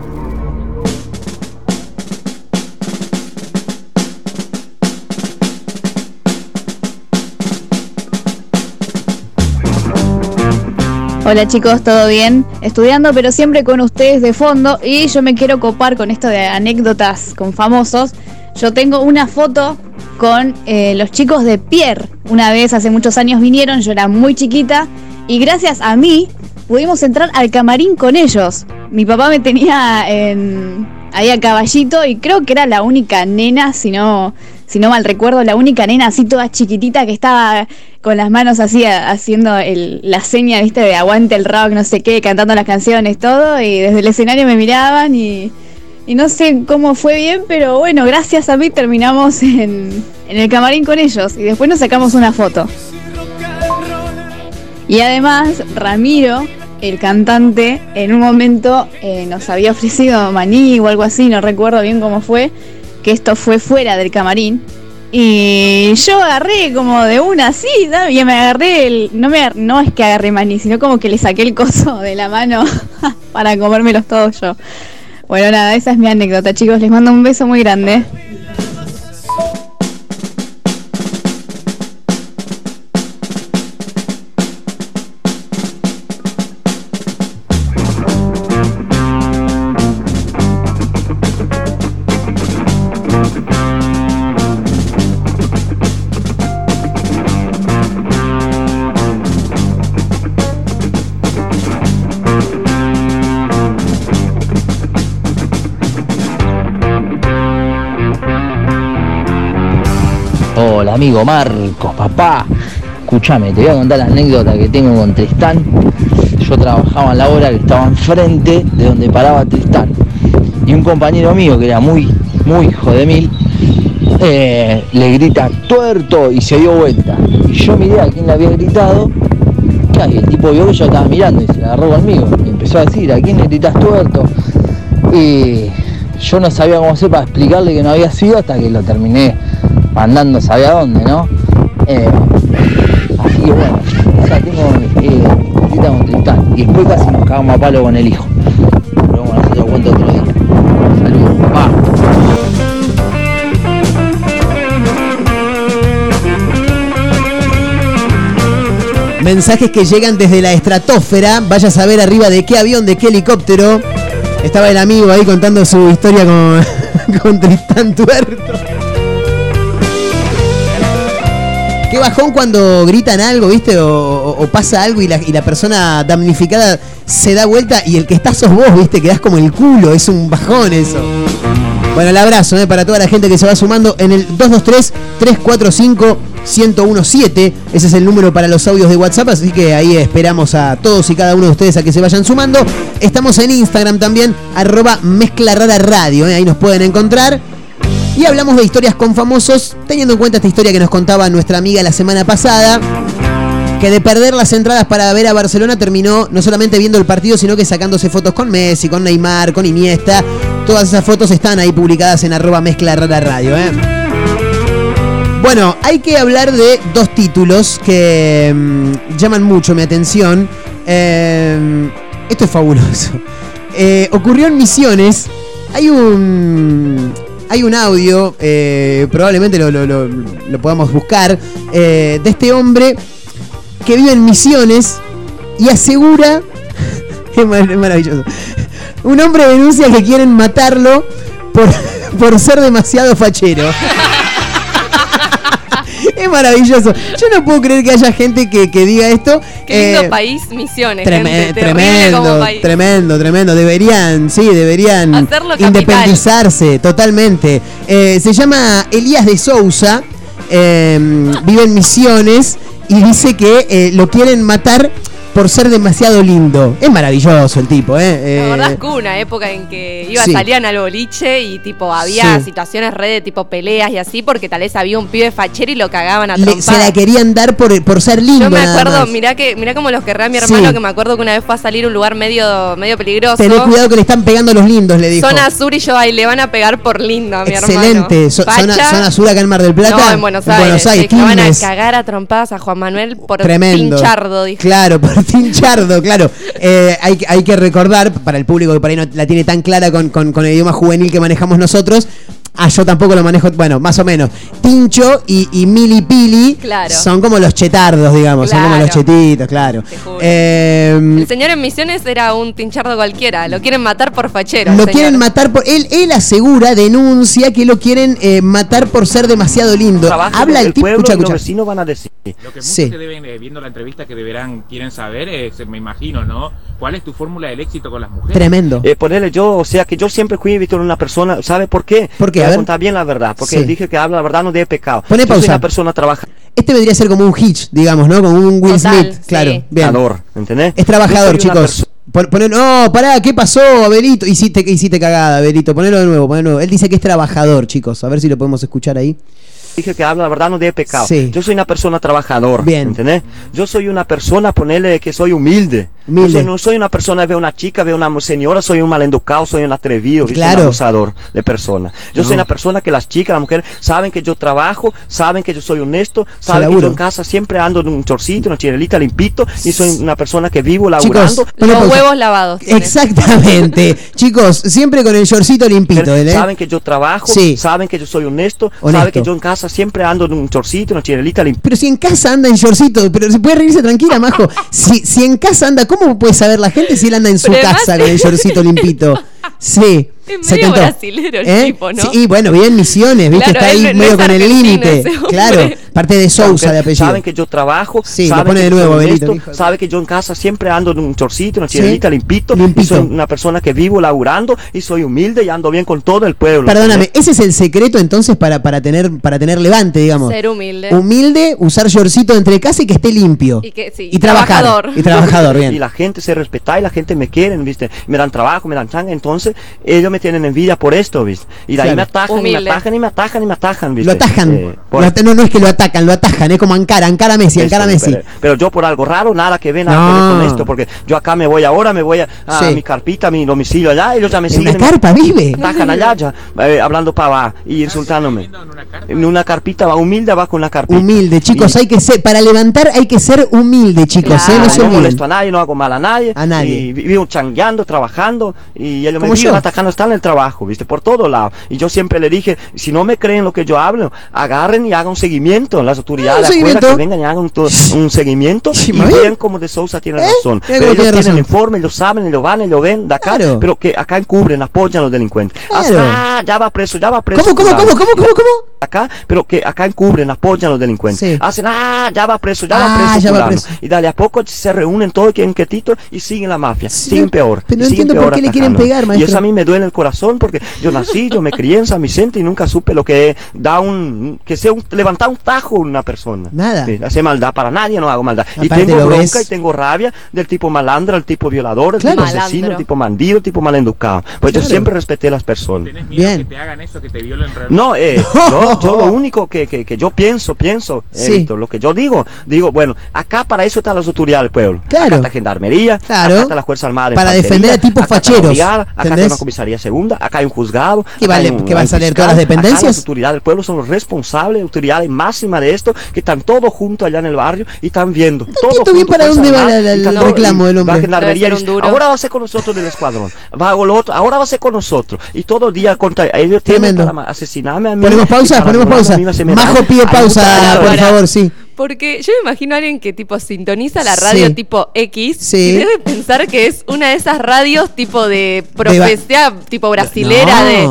Hola chicos, ¿todo bien? Estudiando, pero siempre con ustedes de fondo. Y yo me quiero copar con esto de anécdotas con famosos. Yo tengo una foto con eh, los chicos de Pierre. Una vez, hace muchos años vinieron, yo era muy chiquita. Y gracias a mí pudimos entrar al camarín con ellos. Mi papá me tenía en, ahí a caballito y creo que era la única nena, si no, si no mal recuerdo, la única nena así toda chiquitita que estaba con las manos así haciendo la seña, viste, de aguante el rock, no sé qué, cantando las canciones, todo, y desde el escenario me miraban y, no sé cómo fue bien, pero bueno, gracias a mí terminamos en, en el camarín con ellos y después nos sacamos una foto. Y además, Ramiro, el cantante, en un momento eh, nos había ofrecido maní o algo así, no recuerdo bien cómo fue, que esto fue fuera del camarín. Y yo agarré como de una así, ¿no? y me agarré el. No, me, no es que agarré maní, sino como que le saqué el coso de la mano para comérmelos todos yo. Bueno, nada, esa es mi anécdota, chicos. Les mando un beso muy grande. Amigo Marcos, papá. Escúchame, te voy a contar la anécdota que tengo con Tristán. Yo trabajaba en la hora que estaba enfrente de donde paraba Tristán. Y un compañero mío que era muy, muy hijo de mil, eh, le grita tuerto y se dio vuelta. Y yo miré a quién le había gritado. Y el tipo vio que yo estaba mirando y se agarró conmigo. Y empezó a decir, ¿a quién le gritas tuerto? Y yo no sabía cómo hacer para explicarle que no había sido hasta que lo terminé mandando sabe a dónde, ¿no? Eh, así que bueno, esa tengo eh, grita con Tristán. Y después casi nos cagamos a palo con el hijo. Pero bueno, eso lo cuento otro día. Saludos, papá. Mensajes que llegan desde la estratosfera. Vaya a saber arriba de qué avión, de qué helicóptero. Estaba el amigo ahí contando su historia con, con Tristán Tuerto. Qué bajón cuando gritan algo, ¿viste? O, pasa algo y la, y la persona damnificada se da vuelta y el que está sos vos, ¿viste? Quedás como el culo. Es un bajón eso. Bueno, el abrazo ¿eh? para toda la gente que se va sumando en el 223-345-1017. Ese es el número para los audios de WhatsApp, así que ahí esperamos a todos y cada uno de ustedes a que se vayan sumando. Estamos en Instagram también, arroba mezcla rara radio, ¿eh? ahí nos pueden encontrar. Y hablamos de historias con famosos, teniendo en cuenta esta historia que nos contaba nuestra amiga la semana pasada, que de perder las entradas para ver a Barcelona terminó no solamente viendo el partido, sino que sacándose fotos con Messi, con Neymar, con Iniesta. Todas esas fotos están ahí publicadas en arroba mezcla rara radio. ¿eh? Bueno, hay que hablar de dos títulos que mm, llaman mucho mi atención. Eh, esto es fabuloso. Eh, ocurrió en Misiones. Hay un. Hay un audio, eh, probablemente lo, lo- lo- podamos buscar, eh, de este hombre que vive en Misiones y asegura. es maravilloso. Un hombre denuncia que quieren matarlo por, por ser demasiado fachero. Es maravilloso. Yo no puedo creer que haya gente que, que diga esto. Qué lindo Eh, país, misiones. Treme- gente, tremendo, país. tremendo, tremendo. Deberían, sí, deberían Hacerlo independizarse totalmente. Eh, se llama Elías de Sousa. eh, vive en Misiones y dice que lo quieren matar por ser demasiado lindo. Es maravilloso el tipo, ¿eh? La Eh, verdad es que hubo una época en que iba, sí. salían al boliche y tipo había Sí. situaciones re de tipo peleas y así porque tal vez había un pibe fachero y lo cagaban a le- se trompadas. la querían dar por, por ser lindo. Yo me acuerdo, mirá que mirá como los querrá mi Sí. hermano, que me acuerdo que una vez fue a salir a un lugar medio, medio peligroso. Tené cuidado que le están pegando a los lindos, le dijo. Zona Sur y yo ahí le van a pegar por lindo a mi Excelente. hermano. Facha. zona, zona sur acá en Mar del Plata. No, en Buenos Aires. Aires, sí, que van a cagar a trompadas a Juan Manuel por Tremendo. pinchardo, dijo. Claro, por Tinchardo, claro. Eh, hay, que- recordar, para el público que por ahí no la tiene tan clara con- con el idioma juvenil que manejamos nosotros. Ah, yo tampoco lo manejo, bueno, más o menos. Tincho y, y Mili Pili Claro. son como los chetardos, digamos, son como los chetitos, claro. Eh, El señor en Misiones era un pinchardo cualquiera. Lo quieren matar por fachero. lo señor. quieren matar por. Él, él asegura, denuncia que lo quieren eh, matar por ser demasiado lindo. Trabajo Habla el tipo, escucha, y los escucha. vecinos van a decir. Lo que muchos Sí. se deben, eh, viendo la entrevista, que deberán, quieren saber, es, me imagino, ¿no? ¿Cuál es tu fórmula del éxito con las mujeres? Tremendo. Eh, ponerle yo, o sea que yo siempre fui Víctor una persona, ¿sabe por qué? ¿Por qué? Voy A contar bien la verdad, porque Sí. dije que habla la verdad no de pecado. Pone pausa. una persona trabajadora. Este vendría a ser como un Hitch, digamos, ¿no? Como un Will Smith, claro. Bien. ¿entendés? Es trabajador, chicos. Pon- poné- no, pará, ¿qué pasó, Abelito? Hiciste, hiciste cagada, Abelito. Ponelo de nuevo, ponelo de nuevo. Él dice que es trabajador, chicos. A ver si lo podemos escuchar ahí. Dije que habla la verdad no de pecado. Sí. Yo soy una persona trabajadora. Bien. ¿Entendés? Yo soy una persona, ponerle que soy humilde. Yo no soy una persona, veo una chica, veo una señora, soy un maleducado, soy un atrevido. Claro. un abusador de personas. Yo No. soy una persona que las chicas, las mujeres, saben que yo trabajo, saben que yo soy honesto, saben que yo en casa siempre ando en un chorcito, una chirelita limpito, y soy una persona que vivo Chicos, laburando. pone Los pausa. huevos lavados. tiene. Exactamente. chicos, siempre con el shortcito limpito, ¿eh? Saben que yo trabajo, Sí. saben que yo soy honesto, Honesto. saben que yo en casa siempre ando en un chorcito, una chirelita limpita. Pero si en casa anda en shortcito, pero se puede reírse tranquila, Majo. Si, si en casa anda, ¿cómo puede saber la gente si él anda en su Pero además- casa con el shortcito limpito? Sí. Es medio brasilero el ¿Eh? tipo, ¿no? Sí, y bueno, bien misiones, ¿viste? Claro, Está ahí no- medio es con el límite. Claro, parte de Sousa de apellido. Saben que yo trabajo, Sí, lo saben pone que de nuevo, de- saben que yo en casa siempre ando en un chorcito, una Sí. chirelita limpito, y soy una persona que vivo laburando y soy humilde y ando bien con todo el pueblo. Perdóname, ese es el secreto entonces para, para tener para tener levante, digamos. Ser humilde. Humilde, usar shortcito entre casa y que esté limpio. Y que- sí, y trabajar. trabajador. Y trabajador, bien. Y la gente se respeta y la gente me quiere, ¿viste? Me dan trabajo, me dan changa, entonces ellos me tienen envidia por esto, ¿viste? Y de ahí me atajan, y me atajan, y me atajan, y me atajan, ¿viste? Lo atajan. Eh, por- Lo at- no, no es que lo atacan, lo atajan, es como Ankara, Ankara Messi, Eso, Ankara Messi. Pero, pero yo por algo raro, nada que ver, nada No. que ver con esto, porque yo acá me voy ahora, me voy a, a Sí. mi carpita, a mi domicilio allá, ellos ya me En siguen. la carpa vive. Me atacan allá ya, eh, hablando para y insultándome. En una carpita va humilde, va con la carpita. Humilde, chicos, hay que ser, para levantar hay que ser humilde, chicos, ¿eh? No se no molesto a nadie, no hago mal a nadie. A nadie. Y vivo changueando, trabajando. Y ellos me yo. atacando, están en el trabajo, ¿viste? Por todos lados. Y yo siempre le dije, si no me creen lo que yo hablo, agarren y hagan un seguimiento. Las autoridades afuera seguimiento. que vengan y hagan un, un seguimiento. y mami. vean como de Sousa tiene ¿Eh? razón. Eh, Pero ellos tiene tienen razón. informe, ellos saben, ellos van, ellos ven de acá. Claro. Pero que acá encubren, apoyan a los delincuentes. Claro. Hasta ya va preso, ya va preso. ¿Cómo, cómo, cómo, cómo, cómo, cómo? Acá, pero que acá encubren, apoyan a los delincuentes. Sí. Hacen, ah, ya va preso, ya Ah, va preso. ya va fulano. preso. Y dale a poco se reúnen todos quieren quietito y siguen la mafia, siguen peor. pero no y siguen entiendo por peor qué le quieren pegar, Y maestro. eso a mí me duele el corazón porque yo nací, yo me crié en San Vicente y nunca supe lo que da un, que sea un, levantar un tajo a una persona. Nada. Sí, hace maldad para nadie, no hago maldad. y tengo bronca ves. y tengo rabia del tipo malandro, el tipo violador, el Claro. tipo asesino, Malandro. el tipo bandido, el tipo malenducado. Pues Claro. yo siempre respeté a las personas. ¿Tenés miedo Bien. que te hagan eso, que te violen realmente? No, eh, yo, yo lo único que, que, que yo pienso, pienso, eh. Víctor, lo que yo digo, digo, bueno, acá para eso están las autoridades del pueblo. Claro. Acá está Gendarmería, Claro. acá está la Fuerza Armada Para defender a tipos acá está la facheros, brigada, acá ¿entendés? está una comisaría segunda, acá hay un juzgado. ¿Qué vale- hay un- qué va a hay salir todas las acá dependencias? las autoridades del pueblo son los responsables, autoridades máximas de esto, que están todos juntos allá en el barrio y están viendo. entiendo bien para dónde va el reclamo del hombre. Gendarmería ahora va a ser con nosotros del escuadrón, va a lo otro, ahora va a ser con nosotros. Y todo el día contra ellos tienen para asesinarme a mí. Ponemos y pausa, ponemos pausa. Majo pide pausa, por favor, sí. Porque yo me imagino a alguien que tipo sintoniza la radio Sí. tipo X Sí. y debe pensar que es una de esas radios tipo de De profecía tipo brasilera No. de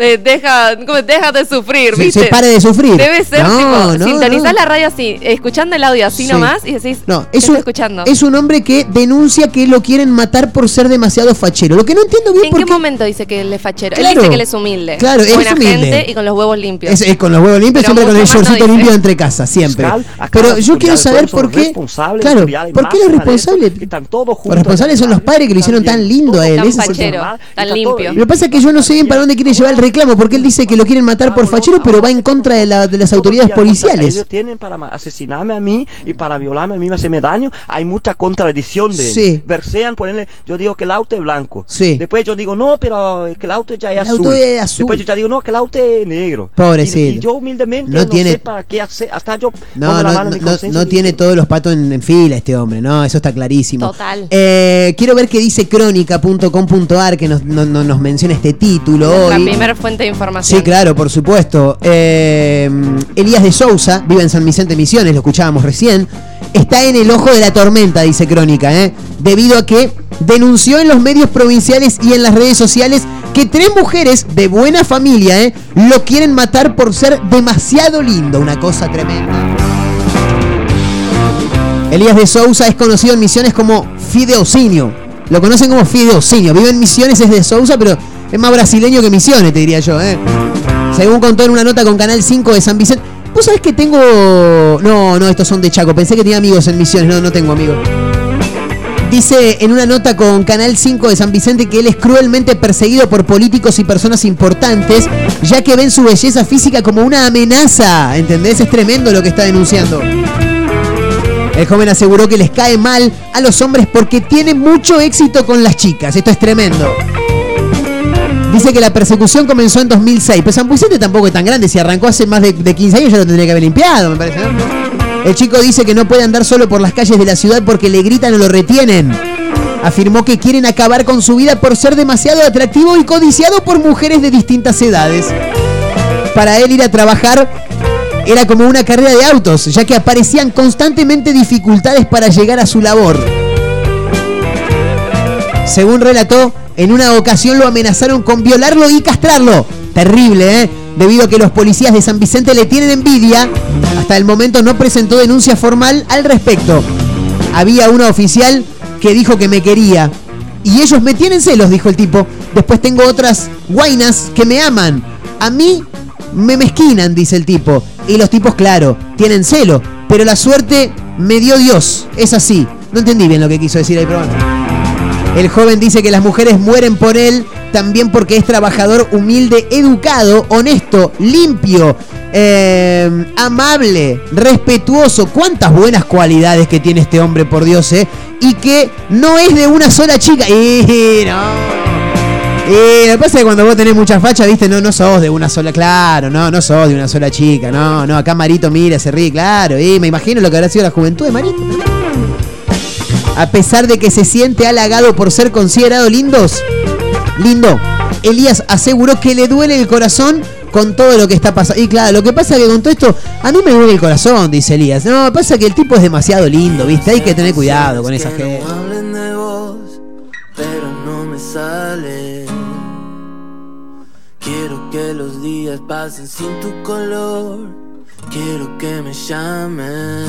de- deja, ¿cómo? deja de sufrir, Se- ¿viste? se pare de sufrir. Debe ser, No, tipo, no, sintonizás no. la radio así, escuchando el audio así Sí. nomás y decís, No, ¿qué es estoy un, escuchando? es un hombre que denuncia que lo quieren matar por ser demasiado fachero. Lo que no entiendo bien ¿En por qué qué momento dice que él es fachero? él Claro. dice que él es humilde. Claro, él es Buena humilde. gente y con los huevos limpios. es, es con los huevos limpios, Pero siempre con el shortcito limpio entre casa, siempre. Pero yo quiero saber por qué. Claro, ¿por qué los responsables? Los responsables son los padres que lo hicieron tan lindo a él. Tan fachero, tan limpio. Lo que pasa es que yo no sé bien para dónde quiere llevar el reclamo, porque él dice que lo quieren matar por fachero, pero va en contra de, la- de las autoridades policiales. Ellos tienen para asesinarme a mí y para violarme a mí, hacerme daño. Hay mucha contradicción de Sí. Versean, ponerle, yo digo que el auto es blanco. Sí. Después yo digo, no, pero que el auto ya es El azul. auto es azul. Después yo ya digo, no, que el auto es negro. Pobrecito. Y, y yo humildemente No no, tiene- sé para qué hacer. Hasta yo No, no, no, no y tiene todos los patos en, en fila este hombre, no, eso está clarísimo. Total. Eh, quiero ver qué dice crónica.com.ar que nos, no- no- nos menciona este título La hoy. primera fuente de información. Sí, claro, por supuesto. Eh, Elías de Sousa, vive en San Vicente Misiones, lo escuchábamos recién. Está en el ojo de la tormenta, dice Crónica, ¿eh? debido a que denunció en los medios provinciales y en las redes sociales que tres mujeres de buena familia ¿eh? lo quieren matar por ser demasiado lindo. Una cosa tremenda. Elías de Sousa es conocido en Misiones como Fideocinio. Lo conocen como Fideocinio. Vive en Misiones, es de Sousa, pero es más brasileño que Misiones, te diría yo. ¿eh? Según contó en una nota con Canal 5 de San Vicente. ¿Vos sabés que tengo.? No, no, estos son de Chaco. Pensé que tenía amigos en Misiones. No, no tengo amigos. Dice en una nota con Canal 5 de San Vicente que él es cruelmente perseguido por políticos y personas importantes, ya que ven su belleza física como una amenaza. ¿Entendés? Es tremendo lo que está denunciando. El joven aseguró que les cae mal a los hombres porque tiene mucho éxito con las chicas. Esto es tremendo. Dice que la persecución comenzó en 2006, pero San Vicente tampoco es tan grande. Si arrancó hace más de, de 15 años ya lo tendría que haber limpiado, me parece. ¿no? El chico dice que no puede andar solo por las calles de la ciudad porque le gritan o lo retienen. Afirmó que quieren acabar con su vida por ser demasiado atractivo y codiciado por mujeres de distintas edades. Para él ir a trabajar era como una carrera de autos, ya que aparecían constantemente dificultades para llegar a su labor. Según relató, en una ocasión lo amenazaron con violarlo y castrarlo. Terrible, ¿eh? Debido a que los policías de San Vicente le tienen envidia, hasta el momento no presentó denuncia formal al respecto. Había una oficial que dijo que me quería. Y ellos me tienen celos, dijo el tipo. Después tengo otras guainas que me aman. A mí me mezquinan, dice el tipo. Y los tipos, claro, tienen celo. Pero la suerte me dio Dios. Es así. No entendí bien lo que quiso decir ahí, pero bueno. El joven dice que las mujeres mueren por él también porque es trabajador humilde, educado, honesto, limpio, eh, amable, respetuoso. Cuántas buenas cualidades que tiene este hombre, por Dios, ¿eh? Y que no es de una sola chica. Y no. Y lo que pasa es que cuando vos tenés mucha facha, viste, no, no sos de una sola, claro, no, no sos de una sola chica, no, no, acá Marito mira, se ríe, claro, y me imagino lo que habrá sido la juventud de Marito. A pesar de que se siente halagado por ser considerado lindos, lindo, Elías aseguró que le duele el corazón con todo lo que está pasando. Y claro, lo que pasa es que con todo esto, a mí me duele el corazón, dice Elías. No, pasa que el tipo es demasiado lindo, ¿viste? Hay que tener cuidado con esa gente. hablen de vos, pero no me sale. Quiero que los días pasen sin tu color. Quiero que me llames.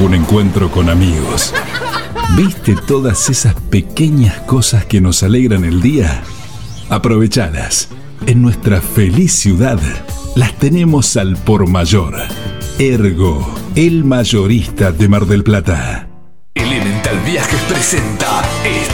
un encuentro con amigos. ¿Viste todas esas pequeñas cosas que nos alegran el día? Aprovechadas. En nuestra feliz ciudad las tenemos al por mayor. Ergo, el mayorista de Mar del Plata. Elemental Viajes presenta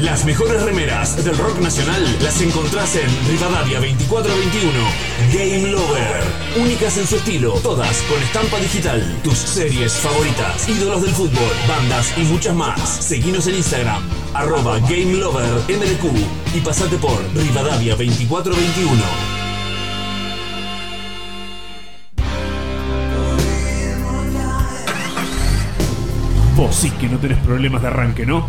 Las mejores remeras del rock nacional las encontrás en Rivadavia 2421. Game Lover. Únicas en su estilo, todas con estampa digital. Tus series favoritas, ídolos del fútbol, bandas y muchas más. Seguinos en Instagram, arroba Game Lover MDQ y pasate por Rivadavia 2421. Vos sí que no tenés problemas de arranque, ¿no?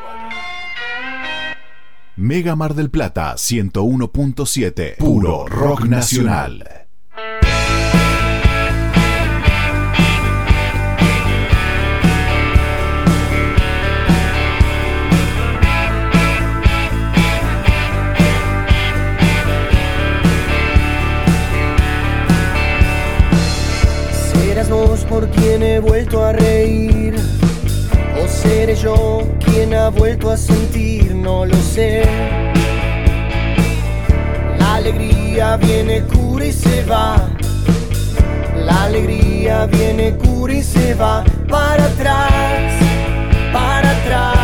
Mega Mar del Plata 101.7. Puro rock nacional. Serás vos por quien he vuelto a reír, seré yo quien ha vuelto a sentir, no lo sé. La alegría viene, cura y se va. La alegría viene, cura y se va. Para atrás, para atrás,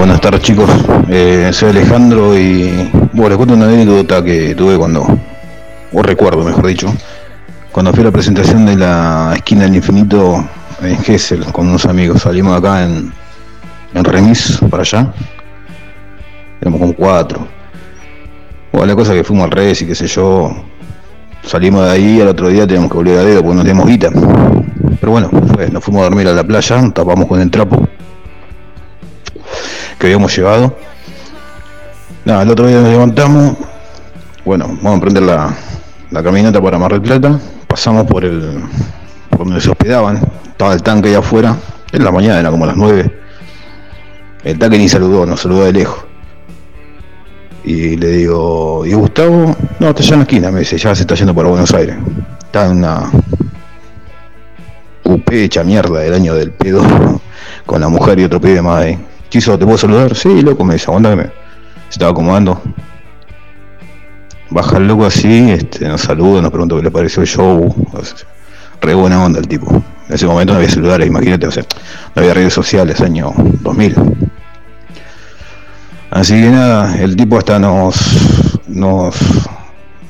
buenas tardes chicos. Eh, soy Alejandro y bueno, les cuento una anécdota que tuve cuando, o recuerdo mejor dicho, cuando fui a la presentación de la esquina del infinito en Gessel con unos amigos. Salimos acá en, en Remis, para allá. Éramos como cuatro. La cosa que fuimos al revés y qué sé yo. Salimos de ahí al otro día teníamos que volver a dedo porque no teníamos guita. Pero bueno, nos fuimos a dormir a la playa, tapamos con el trapo que habíamos llevado. Nada, el otro día nos levantamos. Bueno, vamos a emprender la, la caminata para Mar del Plata. Pasamos por el. por donde se hospedaban. Estaba el tanque allá afuera. En la mañana, era como las 9. El tanque ni saludó, nos saludó de lejos. Y le digo, ¿y Gustavo? No, está allá en la esquina, me dice, ya se está yendo para Buenos Aires. Está en una UP hecha mierda del año del pedo, con la mujer y otro pibe más ahí. Quiso, ¿te puedo saludar? Sí, loco, me dice, aguanta que me se estaba acomodando. Baja el loco así, este, nos saluda, nos pregunta qué le pareció el show. Re buena onda el tipo. En ese momento no había celulares, imagínate, o sea, no había redes sociales, año 2000. Así que nada, el tipo hasta nos, nos,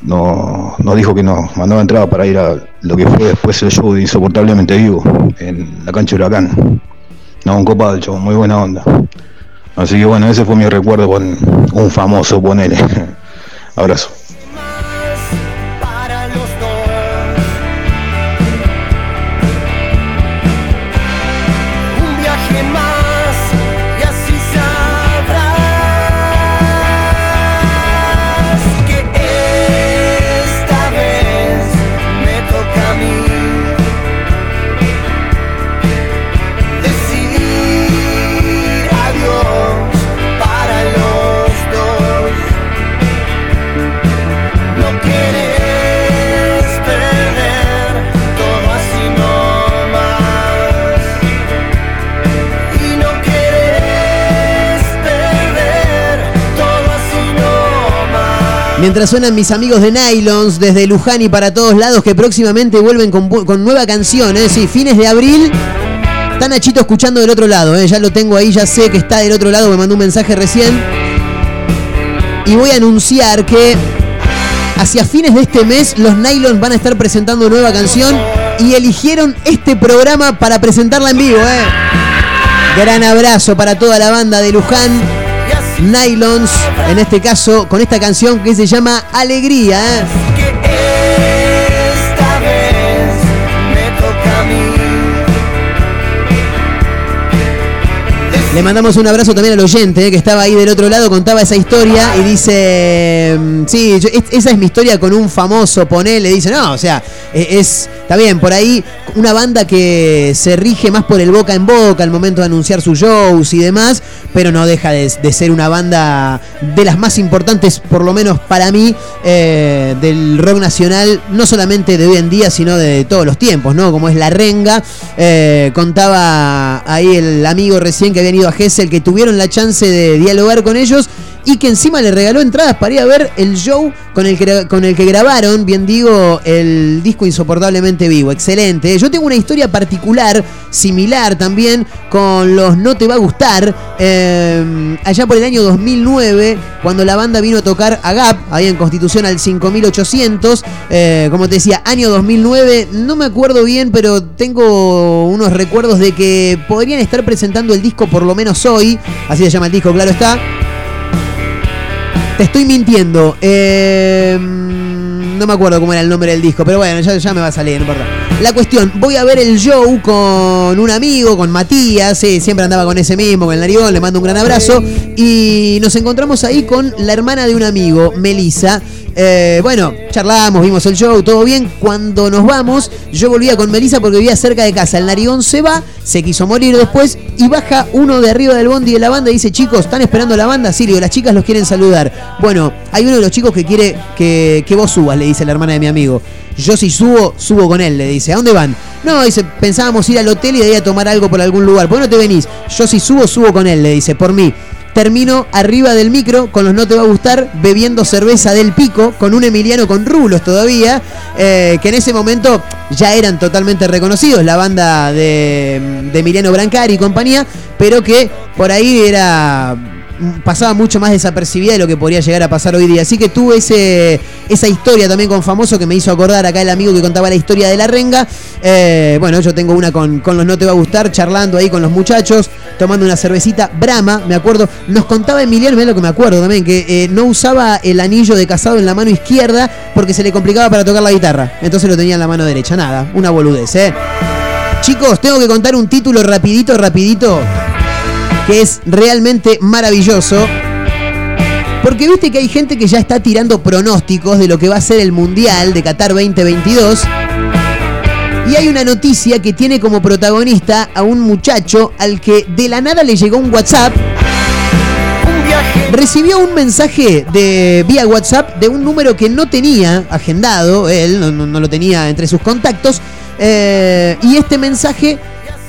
nos, nos dijo que nos mandaba entrada para ir a lo que fue después el show de Insoportablemente Vivo en la cancha de Huracán. No, un copado el muy buena onda. Así que bueno, ese fue mi recuerdo con un famoso, ponele. Abrazo. Mientras suenan mis amigos de Nylons desde Luján y para todos lados que próximamente vuelven con, con nueva canción, ¿eh? Sí, fines de abril. Está Nachito escuchando del otro lado, ¿eh? Ya lo tengo ahí, ya sé que está del otro lado, me mandó un mensaje recién. Y voy a anunciar que hacia fines de este mes los Nylons van a estar presentando nueva canción y eligieron este programa para presentarla en vivo, ¿eh? Gran abrazo para toda la banda de Luján. Nylons, en este caso, con esta canción que se llama Alegría. ¿eh? Le mandamos un abrazo también al oyente eh, que estaba ahí del otro lado, contaba esa historia y dice, mm, sí, esa es mi historia con un famoso, ponele, dice, no, o sea, eh, es, está bien, por ahí una banda que se rige más por el boca en boca al momento de anunciar sus shows y demás, pero no deja de, ser una banda de las más importantes, por lo menos para mí, eh, del rock nacional, no solamente de hoy en día, sino de todos los tiempos, ¿no? Como es La Renga, eh, contaba ahí el amigo recién que habían ido a Gessel, que tuvieron la chance de dialogar con ellos y que encima le regaló entradas para ir a ver el show con el que, con el que grabaron, bien digo, el disco Insoportablemente Vivo. Excelente. Yo tengo una historia particular, similar también, con los No Te Va a Gustar. eh, allá por el año 2009, cuando la banda vino a tocar a Gap, ahí en Constitución al 5800. eh, como te decía, año 2009, no me acuerdo bien, pero tengo unos recuerdos de que podrían estar presentando el disco por lo menos hoy. Así se llama el disco, claro está. Estoy mintiendo. Eh, no me acuerdo cómo era el nombre del disco, pero bueno, ya, me va a salir, no importa. La cuestión, voy a ver el show con un amigo, con Matías, siempre andaba con ese mismo, con el narigón, le mando un gran abrazo. Y nos encontramos ahí con la hermana de un amigo, Melissa. Eh, bueno, charlamos, vimos el show, todo bien. Cuando nos vamos, yo volvía con Melissa porque vivía cerca de casa. El narigón se va, se quiso morir después y baja uno de arriba del bondi de la banda y dice, chicos, ¿están esperando la banda? Sí, las chicas los quieren saludar. Bueno, hay uno de los chicos que quiere que, que vos subas, le dice la hermana de mi amigo. Yo si subo, subo con él, le dice. ¿A dónde van? No, dice, pensábamos ir al hotel y de ahí a tomar algo por algún lugar. ¿Por qué no te venís? Yo si subo, subo con él, le dice, por mí. Termino arriba del micro con los no te va a gustar bebiendo cerveza del pico con un Emiliano con rulos todavía eh, que en ese momento ya eran totalmente reconocidos la banda de, de Emiliano Brancari y compañía pero que por ahí era pasaba mucho más desapercibida de lo que podría llegar a pasar hoy día. Así que tuve ese, esa historia también con famoso que me hizo acordar acá el amigo que contaba la historia de la renga. Eh, bueno, yo tengo una con, con los No Te Va a Gustar, charlando ahí con los muchachos, tomando una cervecita Brahma, me acuerdo. Nos contaba Emiliano, mirá lo que me acuerdo también, que eh, no usaba el anillo de casado en la mano izquierda porque se le complicaba para tocar la guitarra. Entonces lo tenía en la mano derecha. Nada, una boludez, ¿eh? Chicos, tengo que contar un título rapidito, rapidito que es realmente maravilloso. Porque viste que hay gente que ya está tirando pronósticos de lo que va a ser el Mundial de Qatar 2022. Y hay una noticia que tiene como protagonista a un muchacho al que de la nada le llegó un WhatsApp. Recibió un mensaje de vía WhatsApp de un número que no tenía agendado, él no, lo tenía entre sus contactos. eh, y este mensaje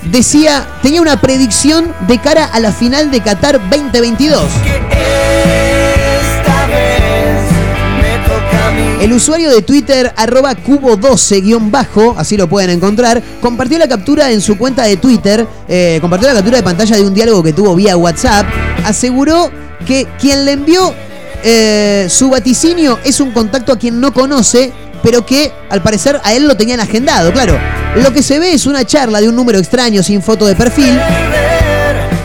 decía, tenía una predicción de cara a la final de Qatar 2022. Esta vez me toca a mí. El usuario de Twitter, arroba cubo12-bajo, así lo pueden encontrar, compartió la captura en su cuenta de Twitter, eh, compartió la captura de pantalla de un diálogo que tuvo vía WhatsApp, aseguró que quien le envió eh, su vaticinio es un contacto a quien no conoce, pero que al parecer a él lo tenían agendado, claro. Lo que se ve es una charla de un número extraño sin foto de perfil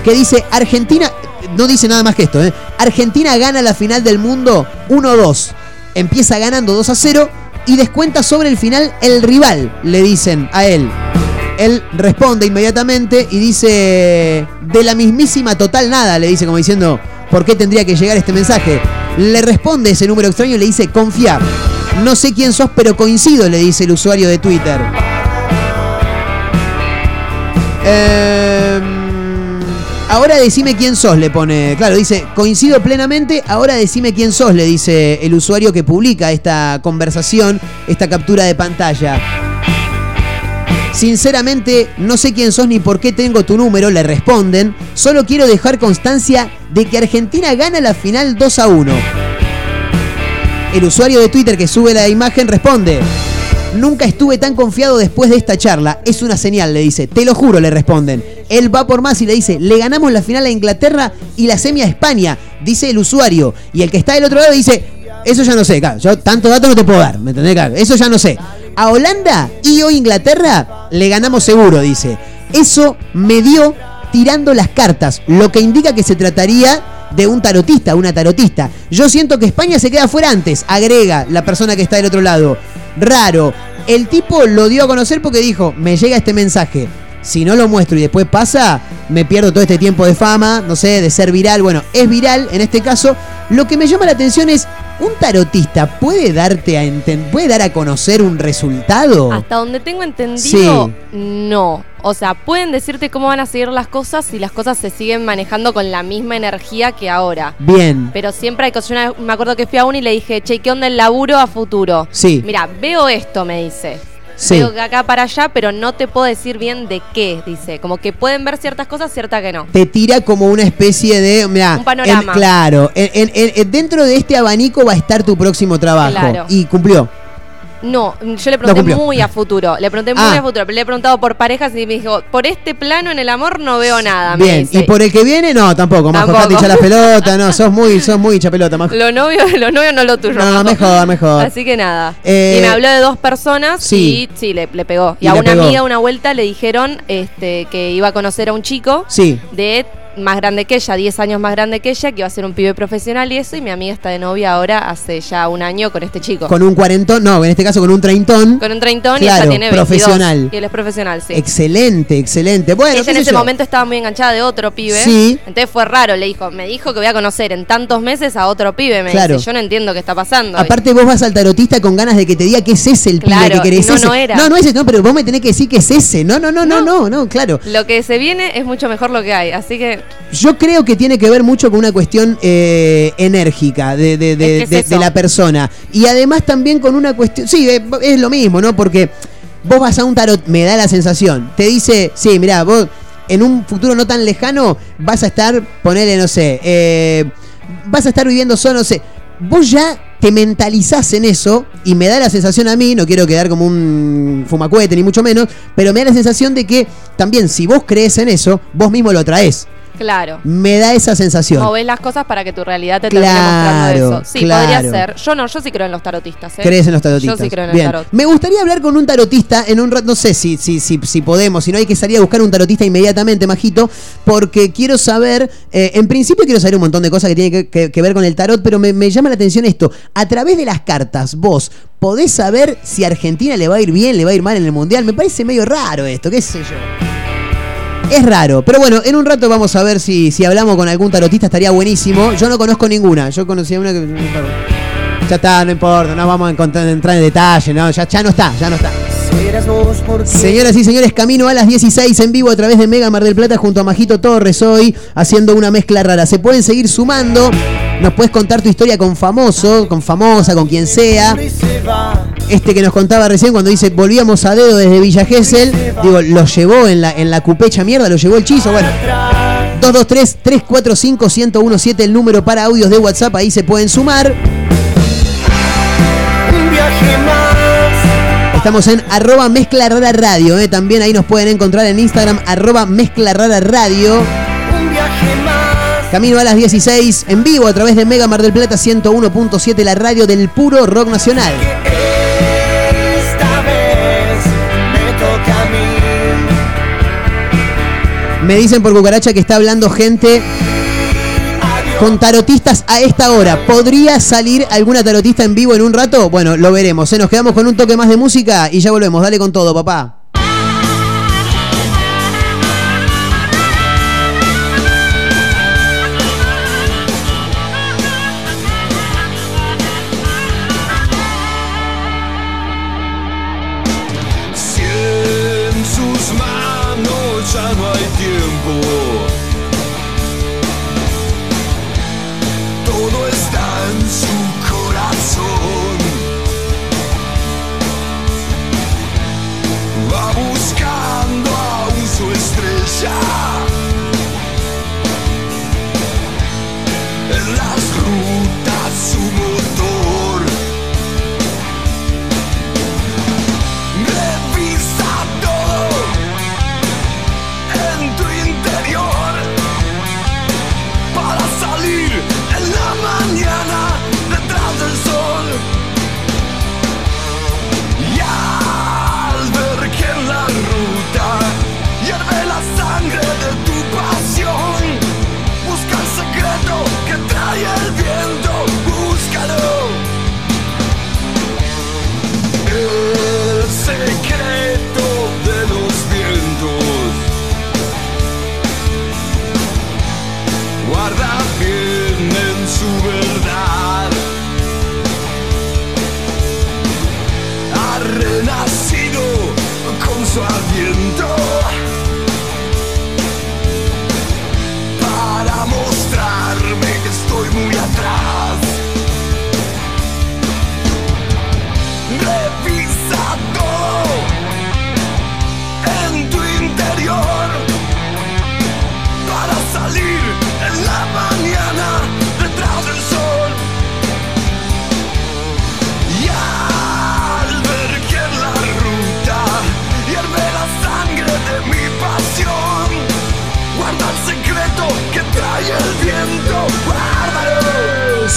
que dice Argentina, no dice nada más que esto, ¿eh? Argentina gana la final del mundo 1-2. Empieza ganando 2 a 0 y descuenta sobre el final el rival, le dicen a él. Él responde inmediatamente y dice, de la mismísima total nada, le dice como diciendo, ¿por qué tendría que llegar este mensaje? Le responde ese número extraño y le dice, confía. No sé quién sos, pero coincido, le dice el usuario de Twitter. Em, ahora decime quién sos, le pone. Claro, dice, coincido plenamente, ahora decime quién sos, le dice el usuario que publica esta conversación, esta captura de pantalla. Sinceramente, no sé quién sos ni por qué tengo tu número, le responden. Solo quiero dejar constancia de que Argentina gana la final 2 a 1. El usuario de Twitter que sube la imagen responde. Nunca estuve tan confiado después de esta charla. Es una señal, le dice. Te lo juro, le responden. Él va por más y le dice, le ganamos la final a Inglaterra y la semi a España, dice el usuario. Y el que está del otro lado dice, eso ya no sé, claro, yo tanto dato no te puedo dar, ¿me entendés? Claro, eso ya no sé. A Holanda y o Inglaterra le ganamos seguro, dice. Eso me dio tirando las cartas, lo que indica que se trataría de un tarotista, una tarotista. Yo siento que España se queda fuera antes, agrega la persona que está del otro lado. Raro. El tipo lo dio a conocer porque dijo, me llega este mensaje. Si no lo muestro y después pasa, me pierdo todo este tiempo de fama, no sé, de ser viral. Bueno, es viral en este caso. Lo que me llama la atención es, ¿un tarotista puede darte a puede dar a conocer un resultado? Hasta donde tengo entendido, Sí. no. O sea, pueden decirte cómo van a seguir las cosas si las cosas se siguen manejando con la misma energía que ahora. Bien. Pero siempre hay cosas. Yo una- me acuerdo que fui a uno y le dije, che, ¿qué onda el laburo a futuro? Sí. Mira, veo esto, me dice. Sí. Veo que acá para allá, pero no te puedo decir bien de qué, dice. Como que pueden ver ciertas cosas, ciertas que no. te tira como una especie de. mirá, Un panorama. en- claro, en- en- en- dentro de este abanico va a estar tu próximo trabajo. Claro. Y cumplió. No, yo le pregunté muy a futuro. Le pregunté muy Ah. a futuro. Pero le he preguntado por parejas y me dijo, por este plano en el amor no veo nada. me Bien. dice. Y por el que viene, no, tampoco. Majo, Tampoco. hinchar la pelota, no, sos muy, sos muy hincha pelota, Majo. Los novios, los novios no lo tuyo. No, Majo. mejor, mejor. Así que nada. Eh, y me habló de dos personas sí. y sí, le, le pegó. Y, Y a una pegó. amiga una vuelta le dijeron este, que iba a conocer a un chico Sí. de más grande que ella, 10 años más grande que ella, que iba a ser un pibe profesional y eso. Y mi amiga está de novia ahora hace ya un año con este chico. Con un cuarentón, no, en este caso con un treintón. Con un treintón y ella tiene 22. profesional. Y él es profesional, sí. Excelente, excelente. Bueno, ella en ese yo. momento estaba muy enganchada de otro pibe. Sí. Entonces fue raro, le dijo, me dijo que voy a conocer en tantos meses a otro pibe. Me Claro. dice, yo no entiendo qué está pasando. Aparte vos vas al tarotista con ganas de que te diga que es ese el pibe que querés. no, ese. no era. no, no es ese, no, pero vos me tenés que decir que es ese. No, no, no, no, no, no, claro. Lo que se viene es mucho mejor lo que hay. Así que Yo creo que tiene que ver mucho con una cuestión eh, enérgica de, de- de- Es que de- es de eso. la persona. Y además también con una cuestión. Sí, eh, es lo mismo, ¿no? Porque vos vas a un tarot, me da la sensación. Te dice, sí, mirá, vos en un futuro no tan lejano vas a estar, ponele, no sé, eh, vas a estar viviendo solo, no sé. Vos ya te mentalizás en eso y me da la sensación a mí, no quiero quedar como un fumacuete ni mucho menos, pero me da la sensación de que también si vos crees en eso, vos mismo lo traes. Claro. Me da esa sensación. Movés las cosas para que tu realidad te Claro, termine mostrando eso. Sí, claro. podría ser. Yo no, yo sí creo en los tarotistas. ¿eh? ¿Crees en los tarotistas? Yo sí creo en Bien. el tarot. Me gustaría hablar con un tarotista en un rato. No sé si, si, si, si podemos, si no hay que salir a buscar un tarotista inmediatamente, Majito, porque quiero saber. eh, en principio quiero saber un montón de cosas que tienen que, que- que ver con el tarot, pero me, me llama la atención esto. A través de las cartas, vos podés saber si a Argentina le va a ir bien, le va a ir mal en el mundial. Me parece medio raro esto, qué sé yo. Es raro, pero bueno, en un rato vamos a ver si, si hablamos con algún tarotista, estaría buenísimo. Yo no conozco ninguna, yo conocía una que... Ya está, no importa, no vamos a entrar en detalle, no, ya, ya no está, ya no está. Señoras y señores, camino a las 16 en vivo a través de Mega Mar del Plata junto a Majito Torres hoy, haciendo una mezcla rara. Se pueden seguir sumando, nos puedes contar tu historia con famoso, con famosa, con quien sea. Este que nos contaba recién cuando dice volvíamos a dedo desde Villa Gesell, digo, lo llevó en la, en la cupecha mierda, lo llevó el chizo, bueno. 223-345-1017 el número para audios de WhatsApp, ahí se pueden sumar. Un viaje más. Estamos en arroba mezcla rara radio, eh. también ahí nos pueden encontrar en Instagram arroba mezcla rara radio. Un viaje más. Camino a las 16 en vivo a través de Mega Mar del Plata 101.7, la radio del puro rock nacional. Esta vez me toca a mí. Me dicen por cucaracha que está hablando gente con tarotistas a esta hora. ¿Podría salir alguna tarotista en vivo en un rato? Bueno, lo veremos. ¿eh? Nos quedamos con un toque más de música y ya volvemos. Dale con todo, papá.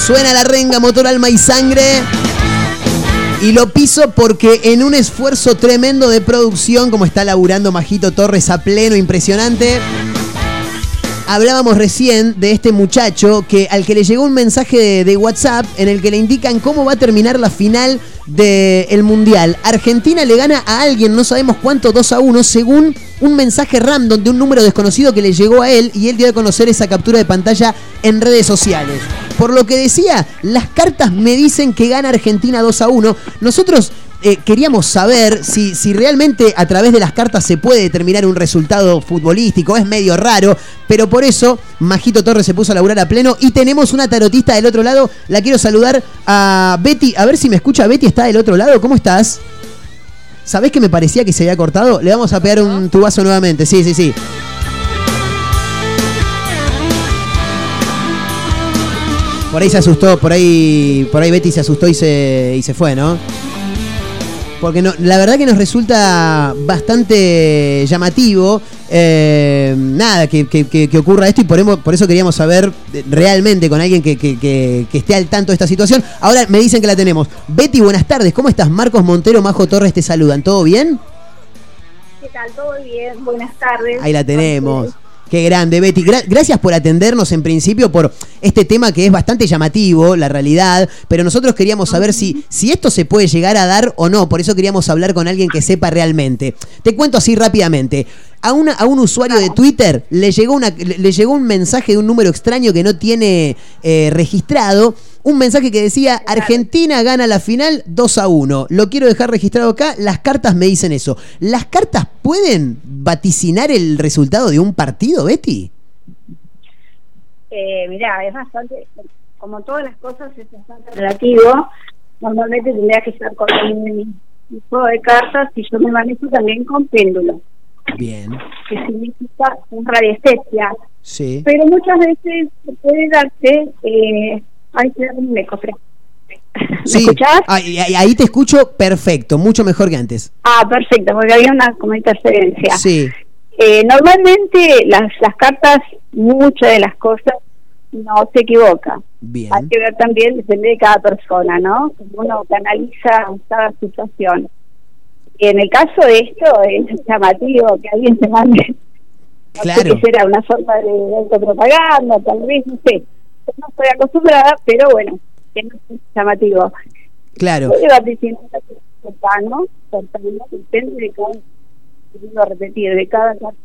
Suena la renga, motor, alma y sangre. Y lo piso porque en un esfuerzo tremendo de producción, como está laburando Majito Torres a pleno, impresionante. Hablábamos recién de este muchacho que al que le llegó un mensaje de, WhatsApp en el que le indican cómo va a terminar la final del Mundial. Argentina le gana a alguien, no sabemos cuánto, 2 a 1, según un mensaje random de un número desconocido que le llegó a él y él dio a conocer esa captura de pantalla en redes sociales. Por lo que decía, las cartas me dicen que gana Argentina 2 a 1. Nosotros eh, queríamos saber si, si realmente a través de las cartas se puede determinar un resultado futbolístico. Es medio raro, pero por eso Majito Torres se puso a laburar a pleno y tenemos una tarotista del otro lado. La quiero saludar a Betty. A ver si me escucha. Betty está del otro lado. ¿Cómo estás? ¿Sabés que me parecía que se había cortado? Le vamos a pegar un tubazo nuevamente. Sí, sí, sí. Por ahí se asustó, por ahí, por ahí Betty se asustó y se, y se fue, ¿no? Porque no, la verdad que nos resulta bastante llamativo. eh, nada, que, que- que- que ocurra esto y por, por eso queríamos saber eh, realmente con alguien que, que- que- que esté al tanto de esta situación. Ahora me dicen que la tenemos. Betty, buenas tardes. ¿Cómo estás? Marcos Montero, Majo Torres te saludan. ¿Todo bien? ¿Qué tal? ¿Todo bien? Buenas tardes. Ahí la tenemos. Qué grande, Betty. Gra- gracias por atendernos en principio por este tema que es bastante llamativo, la realidad, pero nosotros queríamos saber si, si esto se puede llegar a dar o no, por eso queríamos hablar con alguien que sepa realmente. Te cuento así rápidamente. A, una- a un usuario de Twitter le llegó, una, le llegó un mensaje de un número extraño que no tiene eh, registrado. Un mensaje que decía, Argentina gana la final 2 a 1. Lo quiero dejar registrado acá. Las cartas me dicen eso. ¿Las cartas pueden vaticinar el resultado de un partido, Betty? Eh, mirá, es bastante, como todas las cosas, es bastante relativo. Normalmente tendría que estar con mi juego de cartas y yo me manejo también con péndulo, Bien. que significa un radiestesia. Sí. Pero muchas veces puede darse, eh, ay, me cofre. Sí. Ahí, ahí- ahí te escucho perfecto, mucho mejor que antes. Ah, perfecto, porque había una como interferencia. Sí. Eh, normalmente las, las cartas, muchas de las cosas no se equivoca. Bien. Hay que ver también, depende de cada persona, ¿no? Como uno canaliza cada situación. Y en el caso de esto, es llamativo que alguien se mande. No sé Claro. si será una forma de autopropaganda, tal vez, no sé. No estoy acostumbrada, pero bueno, que no es llamativo. Claro. Cercano, cercano, depende de cada, repetir, de cada carta.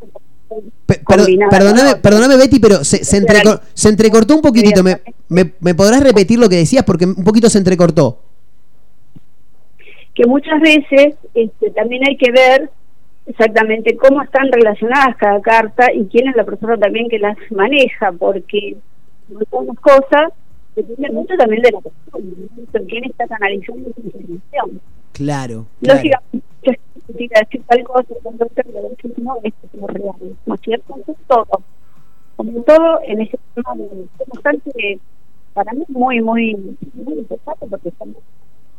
Perdo- combinada, perdóname, perdóname, Betty, pero se, se, entrecor- se entrecortó un poquitito. ¿Me, me, me podrás repetir lo que decías? Porque un poquito se entrecortó. que muchas veces este, también hay que ver exactamente cómo están relacionadas cada carta y quién es la persona también que las maneja, porque muchas cosas dependen mucho también de la persona, de quién está canalizando esa información. Claro. claro. Lógicamente, yo significa decir tal cosa, decir no, esto es lo real, ¿no es cierto? Entonces, todo, como todo en ese tema de- es bastante, para mí, muy, muy, muy importante porque estamos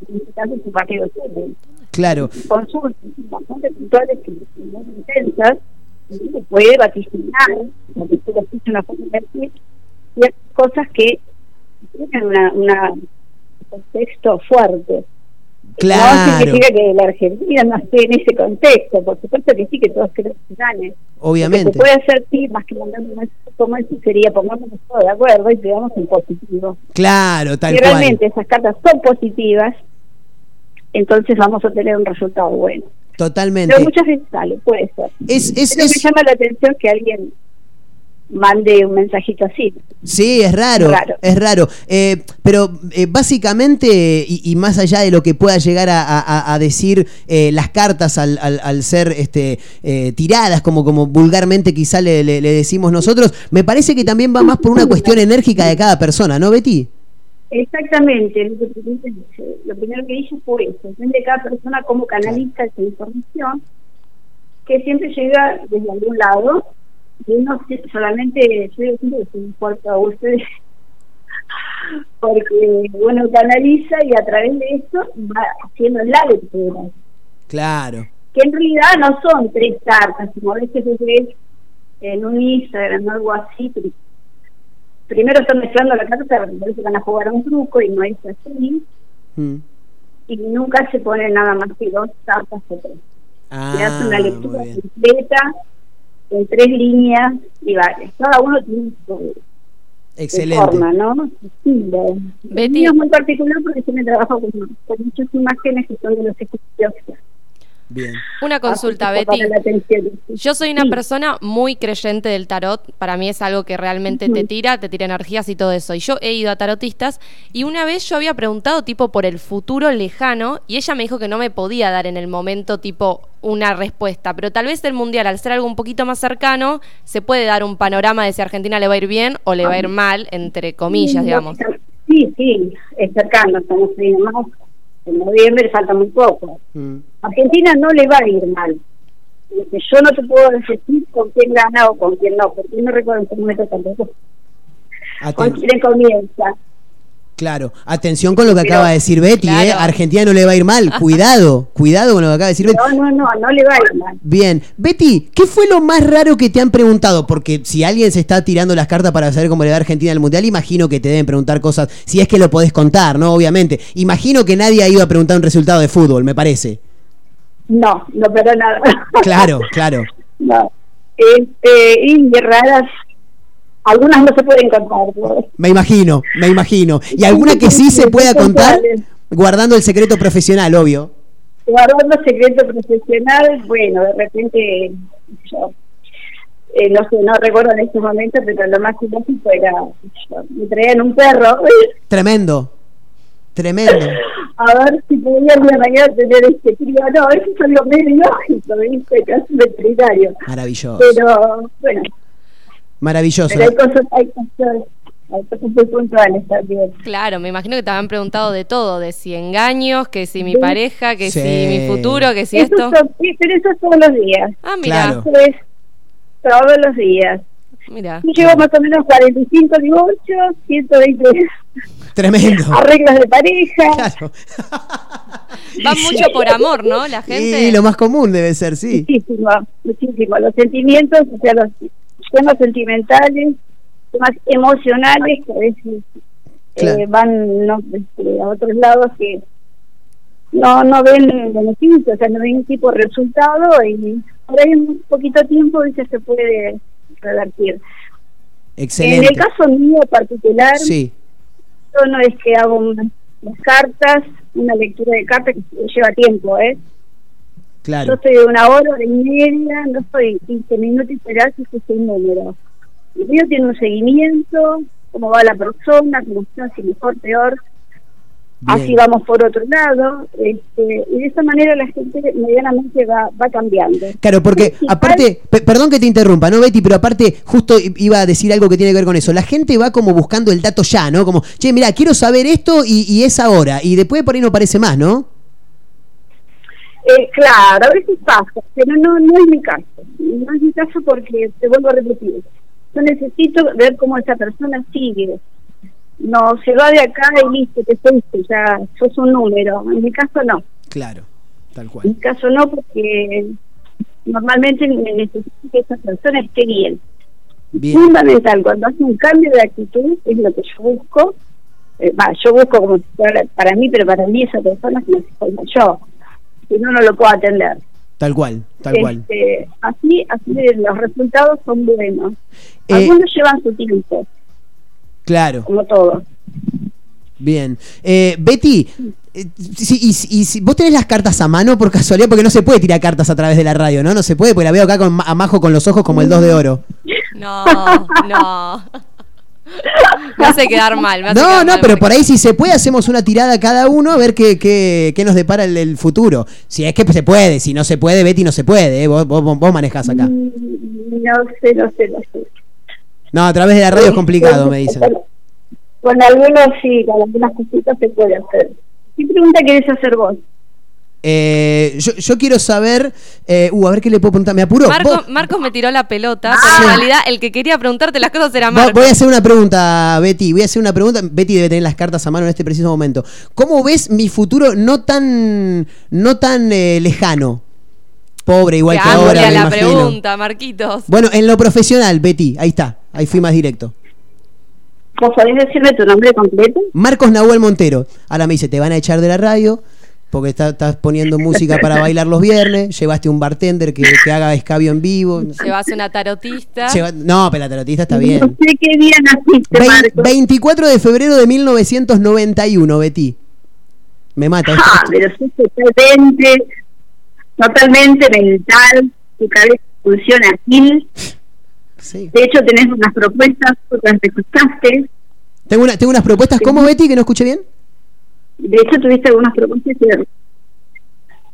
en es un partido Claro. consultas bastante puntuales son muy intensas y se puede vaticinar lo que tú lo hiciste una forma de decir ciertas cosas que tienen una, una un contexto fuerte no Claro. significa que la Argentina no esté en ese contexto por supuesto que sí que todos queremos que gane Obviamente. lo que puede hacer sí más que mandar un como eso sería pongámonos todos de acuerdo y digamos en positivo Claro, tal si cual. realmente esas cartas son positivas entonces vamos a tener un resultado bueno Totalmente. pero muchas veces sale, puede ser. Es, es, Pero me llama la atención que alguien mande un mensajito así. Sí, es raro, Raro. es raro. Eh, pero eh, básicamente, y, y más allá de lo que pueda llegar a, a- a decir eh, las cartas al, al- al ser este, eh, tiradas, como, como vulgarmente quizá le, le- le decimos nosotros, me parece que también va más por una cuestión enérgica de cada persona, ¿no, Betty? Exactamente, lo primero que dije fue eso, depende de cada persona cómo canaliza esa información, que siempre llega desde algún lado, solamente, yo siempre que se importa a ustedes, porque uno canaliza y a través de eso va haciendo la lectura. Claro. que en realidad no son tres cartas, como a veces ve en un Instagram o algo así, primero están mezclando la carta, parece que van a jugar a un truco y no es así. Mm. Y nunca se pone nada más que dos cartas o tres. se hace una Ah, lectura completa en tres líneas y vale. Cada uno tiene su Excelente. forma, ¿no? El mío es muy particular porque se me trabaja con, con muchas imágenes que son de los ejercicios. Bien. Una consulta, Así que Betty. Yo soy una Sí. persona muy creyente del tarot. Para mí es algo que realmente te tira, te tira energías y todo eso. Y yo he ido a tarotistas y una vez yo había preguntado tipo por el futuro lejano y ella me dijo que no me podía dar en el momento tipo una respuesta. Pero tal vez el mundial, al ser algo un poquito más cercano, se puede dar un panorama de si a Argentina le va a ir bien o le va a ir mal, entre comillas, Sí, digamos. Sí, sí, es cercano, estamos más. En noviembre falta muy poco. Mm. Argentina no le va a ir mal. Lo que yo no te puedo decir con quién gana o con quién no, porque no recuerdo en qué momento tampoco. Con quién comienza. Claro, atención con lo que Pero- acaba de decir Betty, ¿eh? Claro. Argentina no le va a ir mal. Cuidado, cuidado con lo que acaba de decir Betty. No, no, no, no le va a ir mal. Bien, Betty, ¿qué fue lo más raro que te han preguntado? Porque si alguien se está tirando las cartas para saber cómo le va a Argentina al Mundial, imagino que te deben preguntar cosas, si es que lo podés contar, ¿no? Obviamente. Imagino que nadie ha ido a preguntar un resultado de fútbol, me parece. No, no, pero nada. Claro, claro. no. Este, y raras, algunas no se pueden contar. ¿no? Me imagino, me imagino. ¿Y alguna que sí se pueda contar? Guardando el secreto profesional, obvio. Guardando secreto profesional, bueno, de repente, yo, eh, no sé, no recuerdo en este momento, pero lo más ilógico era, yo, me traían un perro, Tremendo. Tremendo. a ver si podía el mañana tener este crío. No, eso es algo medio ilógico, ¿viste? Casi veterinario. Maravilloso. Pero, bueno, Maravilloso. pero hay cosas, hay cosas, hay cosas muy puntuales también. Claro, me imagino que te habían preguntado de todo, de si engaños, que si mi Sí. pareja, que Sí. si mi futuro, que si Eso esto. son- sí, pero eso es todos los días. Ah, mira. Claro. Eso es todos los días. Mira. Yo llevo más o menos 45 divorcios, 120 Tremendo. arreglos de pareja. Va mucho por amor, ¿no? La gente. Y lo más común debe ser, sí. Muchísimo, muchísimo. Los sentimientos, o sea, los temas sentimentales, temas emocionales que a veces eh, van no, este, a otros lados que no no ven beneficio, o sea, no ven tipo de resultado y por ahí en un poquito tiempo dice se puede revertir. Excelente. En el caso mío particular, Sí, yo no es que hago unas, unas cartas, una lectura de cartas que lleva tiempo, ¿eh? Claro. Yo soy de una hora, hora y media, no soy 15 minutos y esperar si es un número. El mío tiene un seguimiento, cómo va la persona, cómo está, si mejor, peor. Bien. Así vamos por otro lado. Este, y de esa manera la gente medianamente va, va cambiando. Claro, porque aparte, pe- perdón que te interrumpa, ¿no, Betty? Pero aparte, justo iba a decir algo que tiene que ver con eso. La gente va como buscando el dato ya, ¿no? Como, che, mira, quiero saber esto y, y es ahora. Y después por ahí no parece más, ¿no? Eh, claro, a veces pasa, pero no, no es mi caso. No es mi caso porque, te vuelvo a repetir, yo necesito ver cómo esa persona sigue. No se va de acá y listo, te fuiste, ya sos un número. En mi caso no. Claro, tal En cual. mi caso no, porque normalmente me necesito que esa persona esté bien. Bien. Fundamental, cuando hace un cambio de actitud, es lo que yo busco. Eh, yo busco como fuera para mí, pero para mí esa persona es como si fuera yo. Si no, no lo puedo atender. Tal cual, tal cual. Este, así, así los resultados son buenos. Eh, Algunos llevan su tiempo, Claro, como todo. bien. Eh, Betty, eh, si, y, si- y si- vos tenés las cartas a mano por casualidad, porque no se puede tirar cartas a través de la radio, ¿no? No se puede, porque la veo acá con, a Majo con los ojos como el 2 de oro. No, no. Me hace quedar mal. Me hace No, quedar no, mal pero porque- por ahí si se puede hacemos una tirada cada uno a ver qué, qué, qué nos depara el, el futuro. Si es que se puede, si no se puede, Betty no se puede, ¿eh? vos, vos, vos manejás acá. No sé, no sé, no sé. No, a través de la radio es complicado, me dicen. Con, con algunos sí, con algunas cositas se puede hacer. ¿Qué pregunta querés hacer vos? Eh, yo, yo quiero saber, eh, uh, a ver qué le puedo preguntar, me. Marco- Vos- Marcos me tiró la pelota, pero en realidad el que quería preguntarte las cosas era Marcos. Voy a hacer una pregunta, Betty. Voy a hacer una pregunta. Betty debe tener las cartas a mano en este preciso momento. ¿Cómo ves mi futuro no tan, no tan eh, lejano? Pobre, igual que ahora, me la imagino. pregunta, Marquitos. Bueno, en lo profesional, Betty. Ahí está. Ahí fui más directo. ¿Vos podés decirme tu nombre completo? Marcos Nahuel Montero. Ahora me dice, te van a echar de la radio porque está- estás poniendo música para bailar los viernes. Llevaste un bartender que, que haga escabio en vivo. Llevas una tarotista. Lleva- no, pero la tarotista está bien. No sé qué día naciste, Marcos. 24 de febrero de 1991, Betty. Me mata. esto. Ah, pero sos totalmente, totalmente mental, tu cabeza funciona así. Sí. De hecho, tenés unas propuestas, otras rechazaste. Tengo, una- tengo unas propuestas. ¿Cómo, Betty? Que no escuché bien. De hecho, tuviste algunas propuestas que,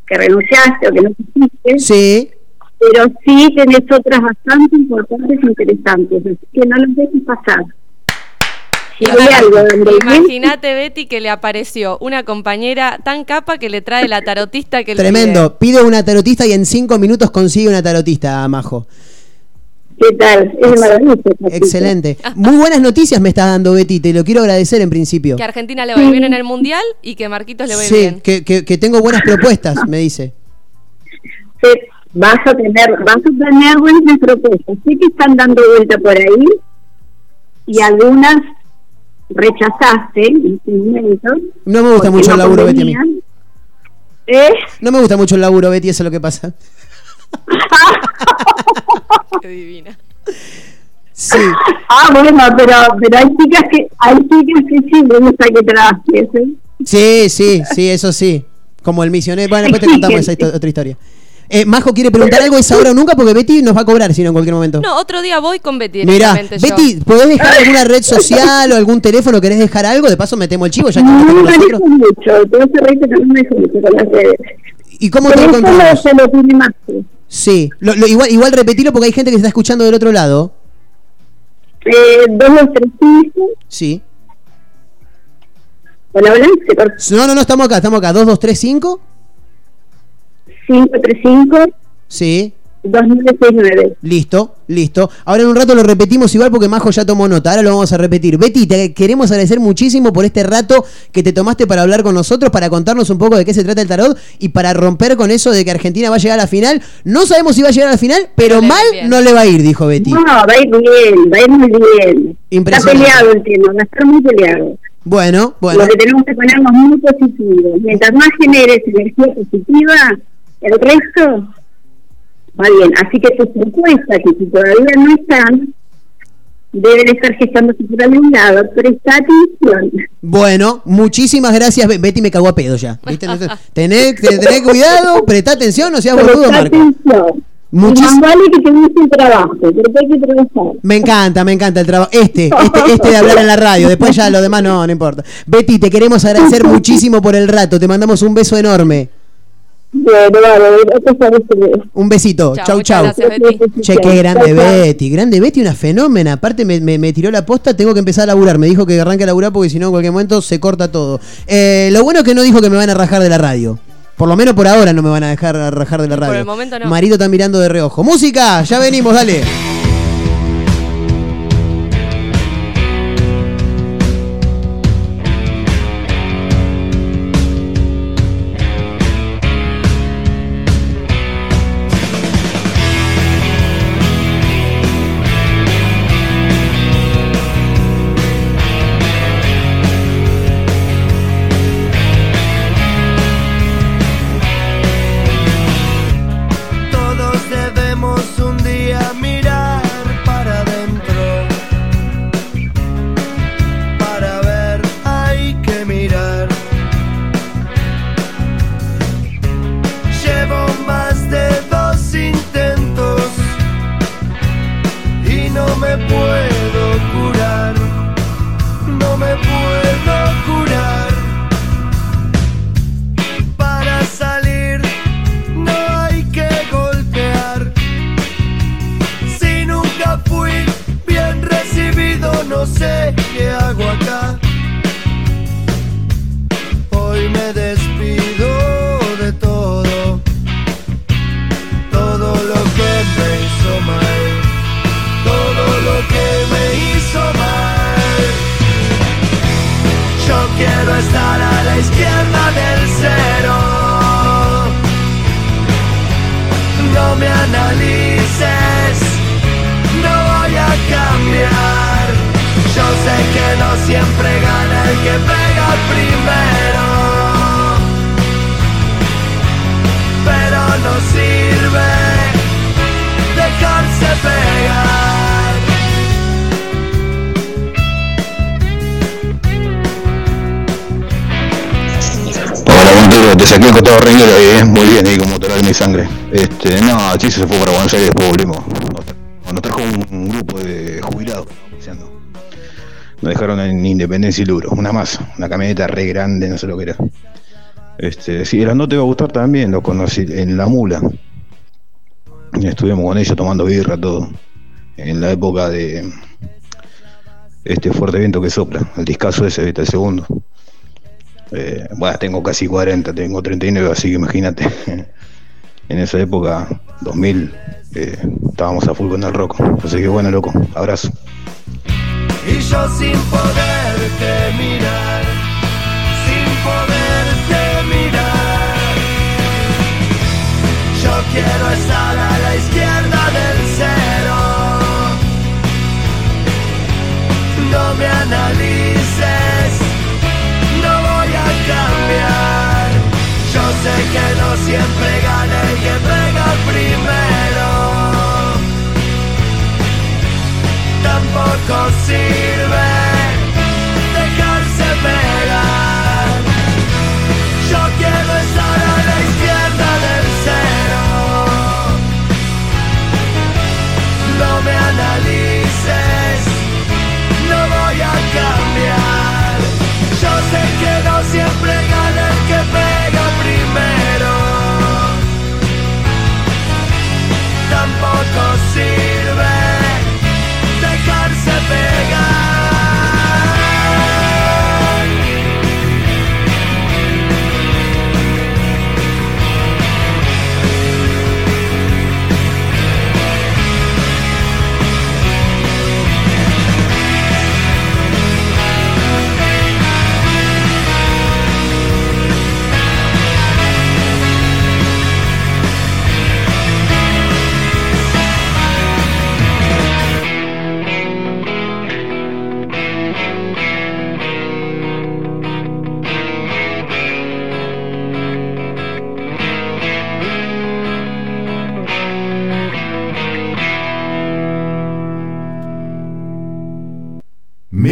que renunciaste o que no hiciste. Sí. Pero sí tenés otras bastante importantes e interesantes, así que no las dejes pasar. Si hay algo donde Imagínate, Betty, que le apareció una compañera tan capa que le trae la tarotista que le Tremendo. Pide una tarotista y en cinco minutos consigue una tarotista, Majo. ¿Qué tal? Es maravilloso. Excelente. Muy buenas noticias me estás dando, Betty. Te lo quiero agradecer en principio. Que a Argentina le va bien en el Mundial y que Marquitos le va Sí, bien. que, que- que tengo buenas propuestas, me dice. Sí, vas a tener, vas a tener buenas propuestas. Sí que están dando vuelta por ahí y algunas rechazaste en momento. No me gusta mucho el laburo, Betty, a mí. convenían. ¿Eh? No me gusta mucho el laburo, Betty, eso es lo que pasa. Qué divina. Sí. Ah, bueno, pero, pero hay chicas que hay chicas que sí les gusta que trabajes. ¿eh? Sí, sí, sí, eso sí. Como el misionero. Bueno, después te contamos esa histo- otra historia. Eh, Majo quiere preguntar algo, es ahora o nunca, porque Betty nos va a cobrar, si no, en cualquier momento. No, otro día voy con Betty yo. Betty, ¿podés dejar alguna red social o algún teléfono? ¿Querés dejar algo? De paso metemos el chivo, ya que no No me mucho, te vas a reír, no me mucho con las redes. ¿Y cómo te Pero eso encontramos? Sí, lo- lo- igual, igual repetilo porque hay gente que se está escuchando del otro lado. Eh, 2235, Sí. hola, hola. No, no, no, estamos acá, estamos acá. 2235. 535 Sí. 2969. Listo, listo. Ahora en un rato lo repetimos igual porque Majo ya tomó nota. Ahora lo vamos a repetir. Betty, te queremos agradecer muchísimo por este rato que te tomaste para hablar con nosotros, para contarnos un poco de qué se trata el tarot y para romper con eso de que Argentina va a llegar a la final. No sabemos si va a llegar a la final, pero mal no le va a ir, dijo Betty. No, va a ir bien, va a ir muy bien. Impresionante. Está peleado el tema, va a estar muy peleado. Bueno, bueno. Lo que tenemos que ponernos muy positivos. Mientras más generes energía positiva, el resto va bien. Así que tus propuestas, que si todavía no están, deben estar gestándose por algún lado. Presta atención. Bueno, muchísimas gracias. Be- Betty me cagó a pedo ya. ¿viste? Tené, te- tené cuidado, presta atención, no seas boludo, Marco. atención. Más vale que te guste el trabajo, porque hay que trabajar. Me encanta, me encanta el trabajo. Este, este, este de hablar en la radio. Después ya lo demás no, no importa. Betty, te queremos agradecer muchísimo por el rato. Te mandamos un beso enorme. Bueno, vale, que- Un besito. Chao, Chau, muchas chau. gracias, Betty. Che, qué Chau, grande chau. Betty. Grande Betty, una fenómena. Aparte me, me- me tiró la posta, tengo que empezar a laburar. Me dijo que arranque a laburar porque si no en cualquier momento se corta todo. Eh, lo bueno es que no dijo que me van a rajar de la radio. Por lo menos por ahora no me van a dejar rajar de la radio. el momento no. Marito está mirando de reojo. Música, ya venimos, dale. que pega primero. Pero no sirve dejarse pegar. te saqué el costado renguero eh, y es muy bien ahí como te mi sangre. Este, no, Chizo se fue para Buenos Aires después volvimos. Dejaron en Independencia y Luro, una más, una camioneta re grande, no sé lo que era. Este, sí, el no te va a gustar también, lo conocí en La Mula. Estuvimos con ellos tomando birra, todo. En la época de este fuerte viento que sopla, el discazo ese, ¿viste? el segundo. Eh, bueno, tengo casi 40, tengo 39, así que imagínate. en esa época, 2000, eh, estábamos a full con el rock. Así que bueno, loco, abrazo. Y yo sin poderte mirar, sin poderte mirar. Yo quiero estar a la izquierda del cero. No me analices, no voy a cambiar. Yo sé que no siempre tampoco sirve dejarse pegar. Yo quiero estar a la izquierda del cero. No me analices, no voy a cambiar. Yo sé que no siempre gana el que pega primero. Tampoco sirve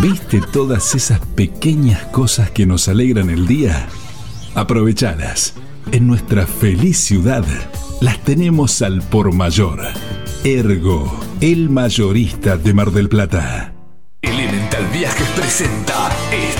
¿Viste todas esas pequeñas cosas que nos alegran el día? Aprovechalas. En nuestra feliz ciudad las tenemos al por mayor. Ergo, el mayorista de Mar del Plata. Elemental Viajes presenta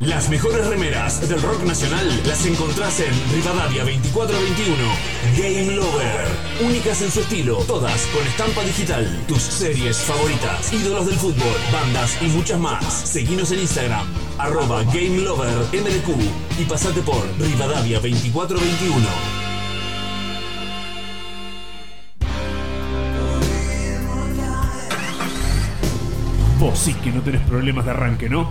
Las mejores remeras del rock nacional las encontrás en Rivadavia 2421. Game Lover. Únicas en su estilo, todas con estampa digital. Tus series favoritas, ídolos del fútbol, bandas y muchas más. Seguinos en Instagram, arroba Game Lover MDQ y pasate por Rivadavia 2421. Vos sí que no tenés problemas de arranque, ¿no?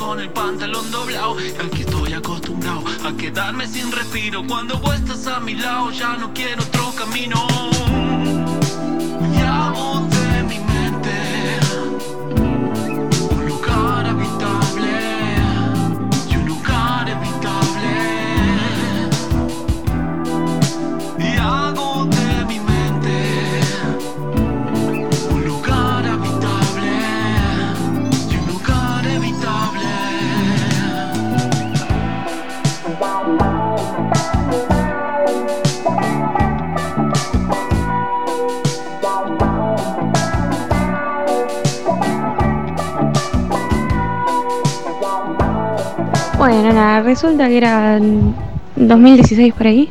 Con el pantalón doblado. Aquí estoy acostumbrado a quedarme sin respiro. Cuando vos estás a mi lado, ya no quiero otro camino. Y hago resulta que era en 2016 por ahí.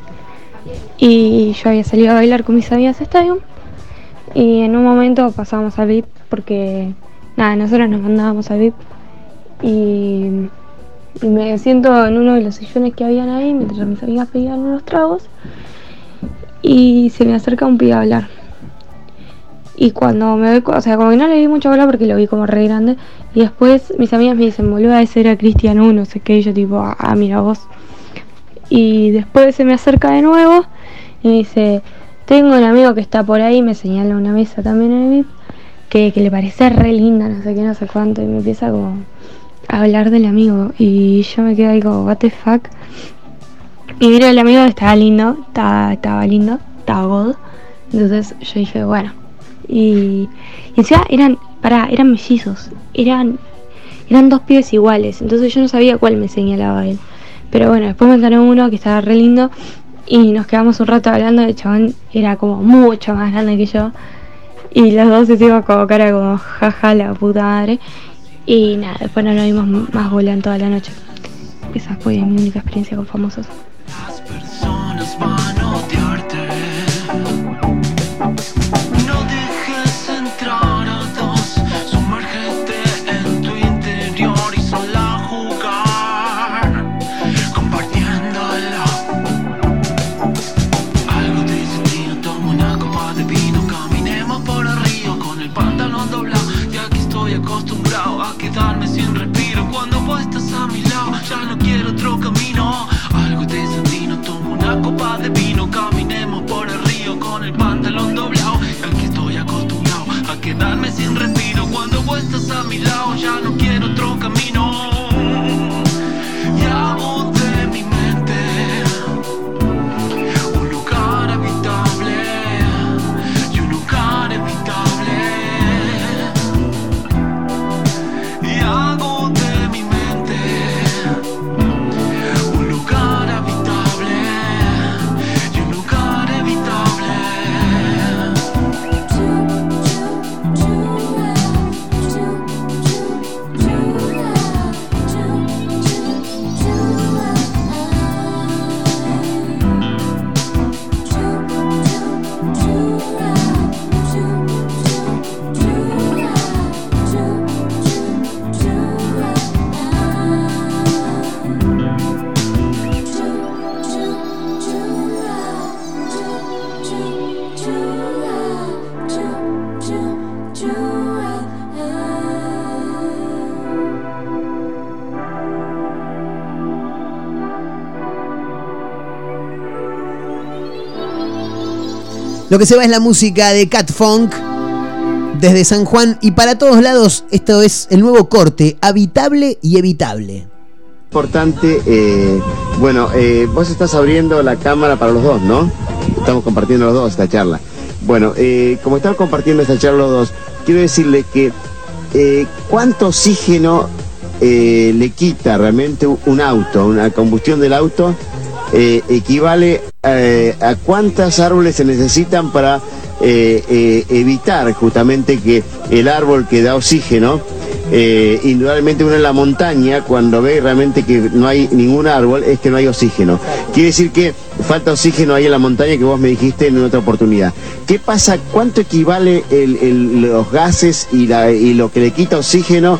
Y yo había salido a bailar con mis amigas Stadium. Y en un momento pasamos al VIP porque, nada, nosotros nos mandábamos al VIP. Y, y me siento en uno de los sillones que habían ahí mientras mis amigas pedían unos tragos. Y se me acerca un pibe a hablar. Y cuando me doy o sea, como que no le di mucho bola porque lo vi como re grande. Y después mis amigas me dicen, boluda, ese era Cristian 1, no sé qué. Y yo tipo, ah, mira vos. Y después se me acerca de nuevo y me dice, tengo un amigo que está por ahí, me señala una mesa también en el VIP, que, que le parece re linda, no sé qué, no sé cuánto. Y me empieza como a hablar del amigo. Y yo me quedo ahí como, what the fuck. Y miro el amigo, estaba lindo, estaba, estaba lindo, estaba god. Entonces yo dije, bueno. Y, y encima eran, pará, eran mellizos. Eran, eran dos pibes iguales. Entonces yo no sabía cuál me señalaba él. Pero bueno, después me encontré uno que estaba re lindo. Y nos quedamos un rato hablando. El chabón era como mucho más grande que yo. Y los dos hicimos como cara como jaja la puta madre. Y nada, después no nos vimos más bola toda la noche. Esa fue mi única experiencia con famosos. de vino, caminemos por el río con el pantalón doblado. Aquí estoy acostumbrado a quedarme sin respiro. Cuando vos estás a mi lado, ya no quiero otro camino. Lo que se va es la música de Cat Funk desde San Juan y para todos lados esto es el nuevo corte, habitable y evitable. Importante, eh, bueno, eh, vos estás abriendo la cámara para los dos, ¿no? Estamos compartiendo los dos esta charla. Bueno, eh, como estamos compartiendo esta charla los dos, quiero decirle que cuánto oxígeno le quita realmente un auto, una combustión del auto, eh, equivale eh, a cuántos árboles se necesitan para eh, evitar justamente que el árbol que da oxígeno, indudablemente uno en la montaña, cuando ve realmente que no hay ningún árbol, es que no hay oxígeno. Quiere decir que falta oxígeno ahí en la montaña que vos me dijiste en otra oportunidad. ¿Qué pasa? ¿Cuánto equivale los gases y, la- y lo que le quita oxígeno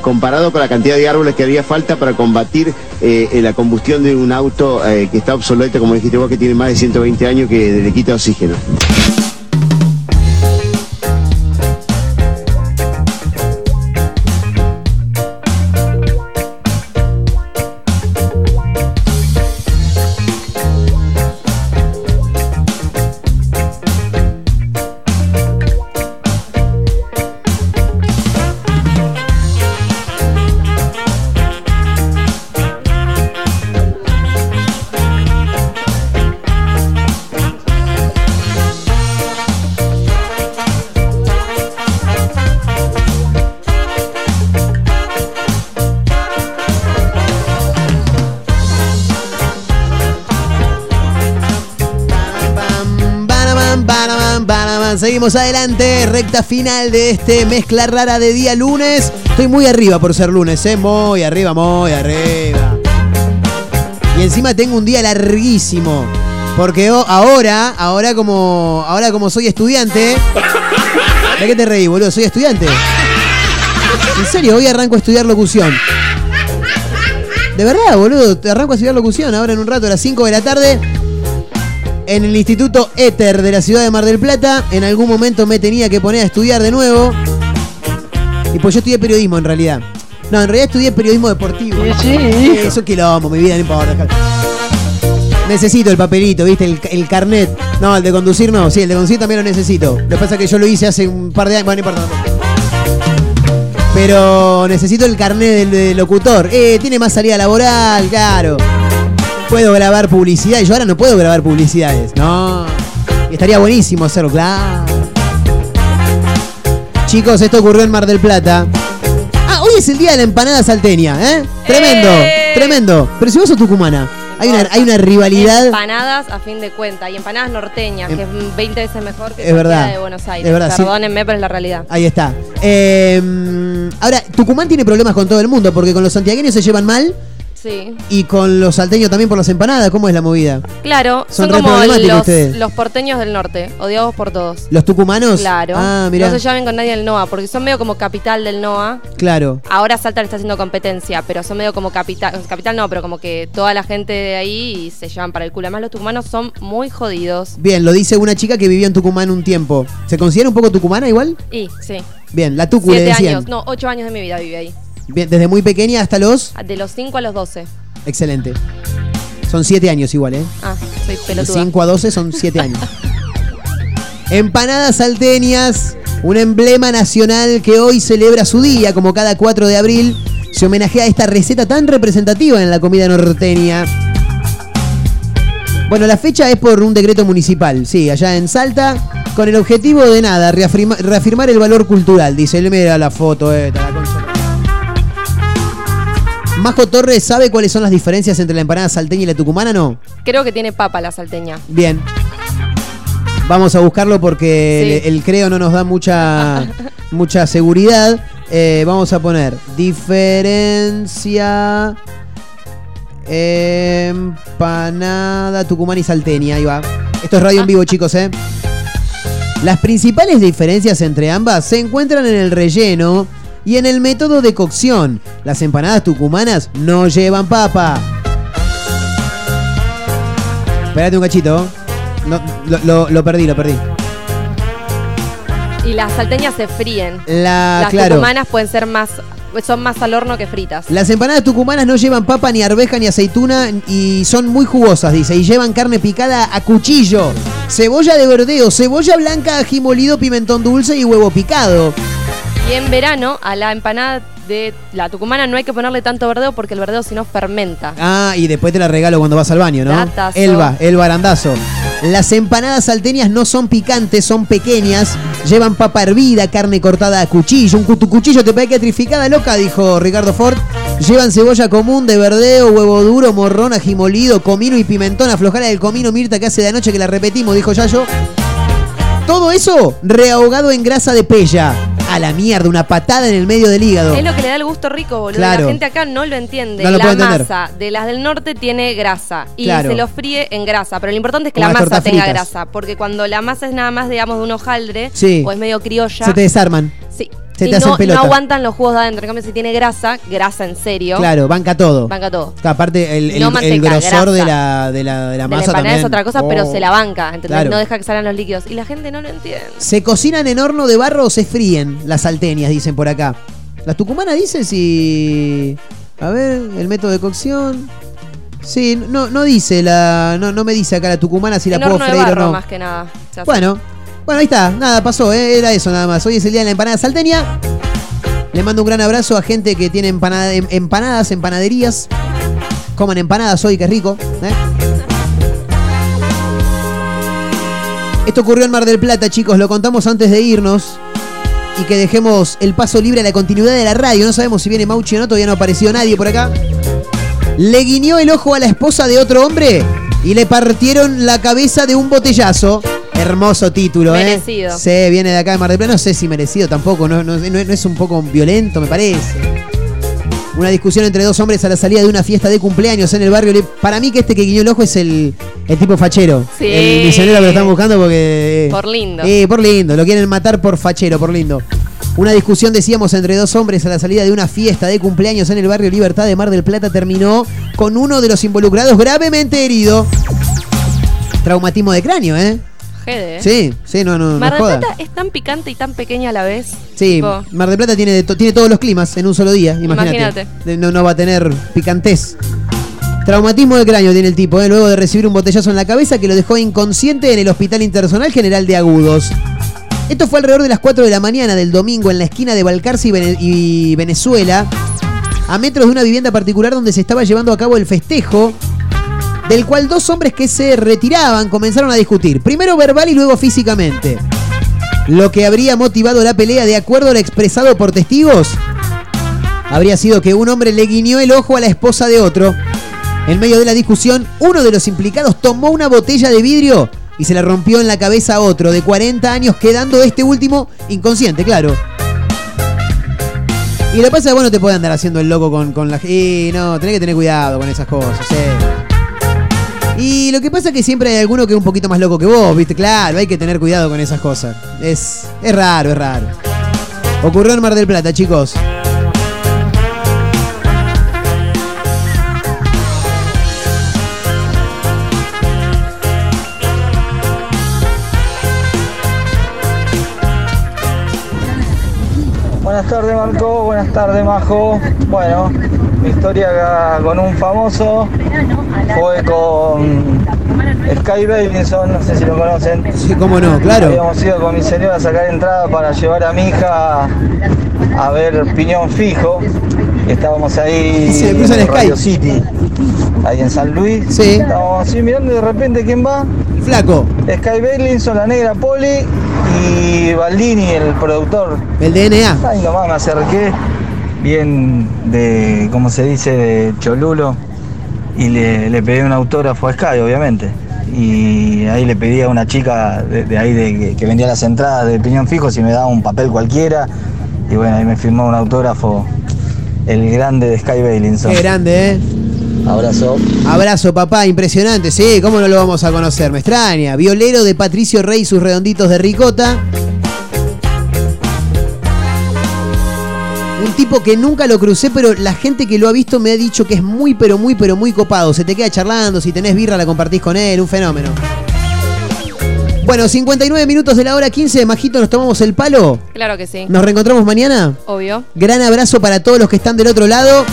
comparado con la cantidad de árboles que haría falta para combatir eh, eh, la combustión de un auto eh, que está obsoleto, como dijiste vos, que tiene más de 120 años, que le quita oxígeno? Seguimos adelante, recta final de este mezcla rara de día lunes. Estoy muy arriba por ser lunes, ¿eh? Muy arriba, muy arriba. Y encima tengo un día larguísimo. Porque ahora, ahora como, ahora como soy estudiante. ¿De qué te reí, boludo? Soy estudiante. En serio, hoy arranco a estudiar locución. De verdad, boludo, arranco a estudiar locución ahora en un rato a las 5 de la tarde en el Instituto Éter de la ciudad de Mar del Plata. En algún momento me tenía que poner a estudiar de nuevo. Y pues yo estudié periodismo en realidad. No, en realidad estudié periodismo deportivo. Eh, Eso quilombo, mi vida no importa. Necesito el papelito, ¿viste? El, el carnet. No, el de conducir no. Sí, el de conducir también lo necesito. Lo que pasa es que yo lo hice hace un par de años. Bueno, no importa. Pero necesito el carnet del, del locutor. Eh, tiene más salida laboral, claro. Puedo grabar publicidad. Y yo ahora no puedo grabar publicidades. No. Y estaría buenísimo hacerlo, claro. Chicos, esto ocurrió en Mar del Plata. Ah, hoy es el día de la empanada salteña, ¿eh? Tremendo, tremendo. Pero si vos sos tucumana, hay una, hay una rivalidad. Empanadas a fin de cuenta y empanadas norteñas, que es 20 veces mejor que Es verdad. cualquiera de Buenos Aires. Es verdad, sí. Perdónenme, pero es la realidad. Ahí está. Eh, ahora, Tucumán tiene problemas con todo el mundo porque con los santiagueños se llevan mal Sí. y con los salteños también por las empanadas. ¿Cómo es la movida? Claro, Son son, como los, los porteños del norte, odiados por todos. ¿Los tucumanos? Claro. Ah, mira. No se llamen con nadie del NOA, porque son medio como capital del NOA. Claro. Ahora Salta le está haciendo competencia, pero son medio como capital. Capital no, pero como que toda la gente de ahí se llevan para el culo. Además, los tucumanos son muy jodidos. Bien, lo dice una chica que vivió en Tucumán un tiempo. ¿Se considera un poco tucumana igual? Y, sí. Bien, la tucu le Siete decían. años, no, ocho años de mi vida viví ahí. Bien, desde muy pequeña hasta los. De los 5 a los 12. Excelente. Son siete años igual, ¿eh? Ah, soy De pelotuda. 5 a 12 son 7 años. Empanadas salteñas, un emblema nacional que hoy celebra su día, como cada 4 de abril. Se homenajea a esta receta tan representativa en la comida norteña. Bueno, la fecha es por un decreto municipal, sí, allá en Salta, con el objetivo de nada, reafirma- reafirmar el valor cultural. Dice, mira la foto, eh, la concha. Majo Torres, ¿sabe cuáles son las diferencias entre la empanada salteña y la tucumana? No. Creo que tiene papa la salteña. Bien. Vamos a buscarlo porque el, el creo no nos da mucha, mucha seguridad. Eh, vamos a poner diferencia empanada tucumana y salteña. Ahí va. Esto es radio en vivo, chicos, ¿eh? Las principales diferencias entre ambas se encuentran en el relleno y en el método de cocción. Las empanadas tucumanas no llevan papa. Espérate un cachito. No, lo, lo- lo perdí, lo perdí. Y las salteñas se fríen. La- las claro. tucumanas pueden ser más, son más al horno que fritas. Las empanadas tucumanas no llevan papa, ni arveja, ni aceituna y son muy jugosas, dice. Y llevan carne picada a cuchillo, cebolla de verdeo, cebolla blanca, ají molido, pimentón dulce y huevo picado. Y en verano, a la empanada de la tucumana no hay que ponerle tanto verdeo porque el verdeo si no fermenta. Ah, y después te la regalo cuando vas al baño, ¿no? Datazo. Elba, el barandazo. Las empanadas salteñas no son picantes, son pequeñas. Llevan papa hervida, carne cortada a cuchillo. Un tu cuchillo te pega trificada loca, dijo Ricardo Ford. Llevan cebolla común de verdeo, huevo duro, morrón, ají molido, comino y pimentón. Aflojala del comino, Mirta, que hace de anoche que la repetimos, dijo Yayo. Todo eso rehogado en grasa de pella. A la mierda, una patada en el medio del hígado. Es lo que le da el gusto rico, boludo. Claro. La gente acá no lo entiende. No lo la puede entender. masa de las del norte tiene grasa y Claro. se lo fríe en grasa. Pero lo importante es que Como la masa tenga fritas. grasa. Porque cuando la masa es nada más, digamos, de un hojaldre Sí. o es medio criolla. Se te desarman. Sí. Se y hacen no, pelota. no aguantan los jugos de adentro. En cambio, si tiene grasa, grasa en serio. Claro, banca todo. Banca todo. Aparte, el, el- No el manteca, grosor de la, de la, de la De la masa empanada también. es otra cosa, pero Oh. se la banca. ¿entendés? Claro. No deja que salgan los líquidos. Y la gente no lo entiende. ¿Se cocinan en horno de barro o se fríen las salteñas, dicen por acá? Las tucumanas dicen si... A ver, el método de cocción... Sí, no, no dice la... No, no me dice acá la tucumana si la en puedo horno de freír barro, o no. más que nada. se hace. Bueno, bueno, ahí está. Nada, pasó, ¿eh? era eso nada más. Hoy es el día de la empanada salteña. Le mando un gran abrazo a gente que tiene empanada- em- empanadas, empanaderías. Coman empanadas hoy, que rico. ¿eh? Esto ocurrió en Mar del Plata, chicos. Lo contamos antes de irnos. Y que dejemos el paso libre a la continuidad de la radio. No sabemos si viene Mauchi o no, todavía no apareció nadie por acá. Le guiñó el ojo a la esposa de otro hombre y le partieron la cabeza de un botellazo. Hermoso título, ¿eh? Merecido. Sí, viene de acá de Mar del Plata. No sé si merecido tampoco. No, no- no- es un poco violento, me parece. Una discusión entre dos hombres a la salida de una fiesta de cumpleaños en el barrio. Para mí que este que guiñó el ojo es el, el tipo fachero. Sí. El misionero que lo están buscando porque... Por lindo. Eh, por lindo. Lo quieren matar por fachero, por lindo. Una discusión, decíamos, entre dos hombres a la salida de una fiesta de cumpleaños en el barrio Libertad de Mar del Plata terminó con uno de los involucrados gravemente herido. Traumatismo de cráneo, ¿eh? Jede, ¿eh? Sí, sí, no, no, Mar del. Plata es tan picante y tan pequeña a la vez. Sí, Tipo, Mar del Plata tiene, de to- tiene todos los climas en un solo día, imagínate. Imagínate. De- No, no va a tener picantés. Traumatismo de cráneo tiene el tipo, ¿eh? luego de recibir un botellazo en la cabeza que lo dejó inconsciente en el Hospital Internacional General de Agudos. Esto fue alrededor de las 4 de la mañana del domingo en la esquina de Balcarce y, Vene- y Venezuela, a metros de una vivienda particular donde se estaba llevando a cabo el festejo, del cual dos hombres que se retiraban comenzaron a discutir, primero verbal y luego físicamente. Lo que habría motivado la pelea, de acuerdo al expresado por testigos, habría sido que un hombre le guiñó el ojo a la esposa de otro. En medio de la discusión, uno de los implicados tomó una botella de vidrio y se la rompió en la cabeza a otro de 40 años, quedando este último inconsciente, claro. Y lo que pasa es que vos no te puedes andar haciendo el loco con, con la... Y no, tenés que tener cuidado con esas cosas, eh. Y lo que pasa es que siempre hay alguno que es un poquito más loco que vos, ¿viste? Claro, hay que tener cuidado con esas cosas. Es, es raro, es raro. Ocurrió en Mar del Plata, chicos. Buenas tardes Marco, buenas tardes Majo. Bueno, mi historia con un famoso fue con Sky Bailinson, no sé si lo conocen. Sí, cómo no, claro. Habíamos ido con mi señora a sacar entrada para llevar a mi hija a, ver Piñón Fijo. Estábamos ahí cruzan en Sky. Radio City, ahí en San Luis. Sí. Estábamos así mirando y de repente ¿quién va? Flaco. Sky Bailinson, la negra Poli y Baldini, el productor. El DNA. Ahí nomás me acerqué, bien de, ¿cómo se dice?, de Cholulo, y le, le pedí un autógrafo a Sky, obviamente. Y ahí le pedí a una chica de, de ahí de, que, vendía las entradas de Piñón Fijo si me daba un papel cualquiera. Y bueno, ahí me firmó un autógrafo el grande de Sky Bailinson. Qué grande, ¿eh? Abrazo. Abrazo, papá, impresionante. Sí, ¿cómo no lo vamos a conocer? Me extraña. Violero de Patricio Rey y sus redonditos de ricota. Un tipo que nunca lo crucé, pero la gente que lo ha visto me ha dicho que es muy, pero muy, pero muy copado. Se te queda charlando, si tenés birra la compartís con él, un fenómeno. Bueno, 59 minutos de la hora 15, Majito, nos tomamos el palo. Claro que sí. Nos reencontramos mañana. Obvio. Gran abrazo para todos los que están del otro lado.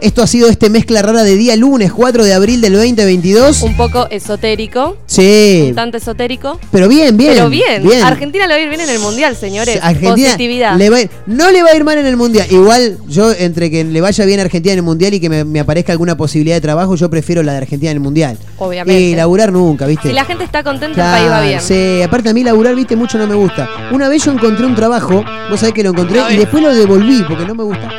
Esto ha sido este mezcla rara de día lunes 4 de abril del 2022. Un poco esotérico. Sí. Un tanto esotérico. Pero bien, bien. Pero bien. Argentina le va a ir bien en el mundial, señores. Argentina Positividad. le va a ir- no le va a ir mal en el mundial. Igual, yo, entre que le vaya bien a Argentina en el mundial y que me, me aparezca alguna posibilidad de trabajo, yo prefiero la de Argentina en el mundial. Obviamente. Y laburar nunca, ¿viste? Si la gente está contenta, Claro, el país va bien. Sí, aparte a mí laburar, viste, mucho no me gusta. Una vez yo encontré un trabajo, vos sabés que lo encontré y después lo devolví porque no me gusta.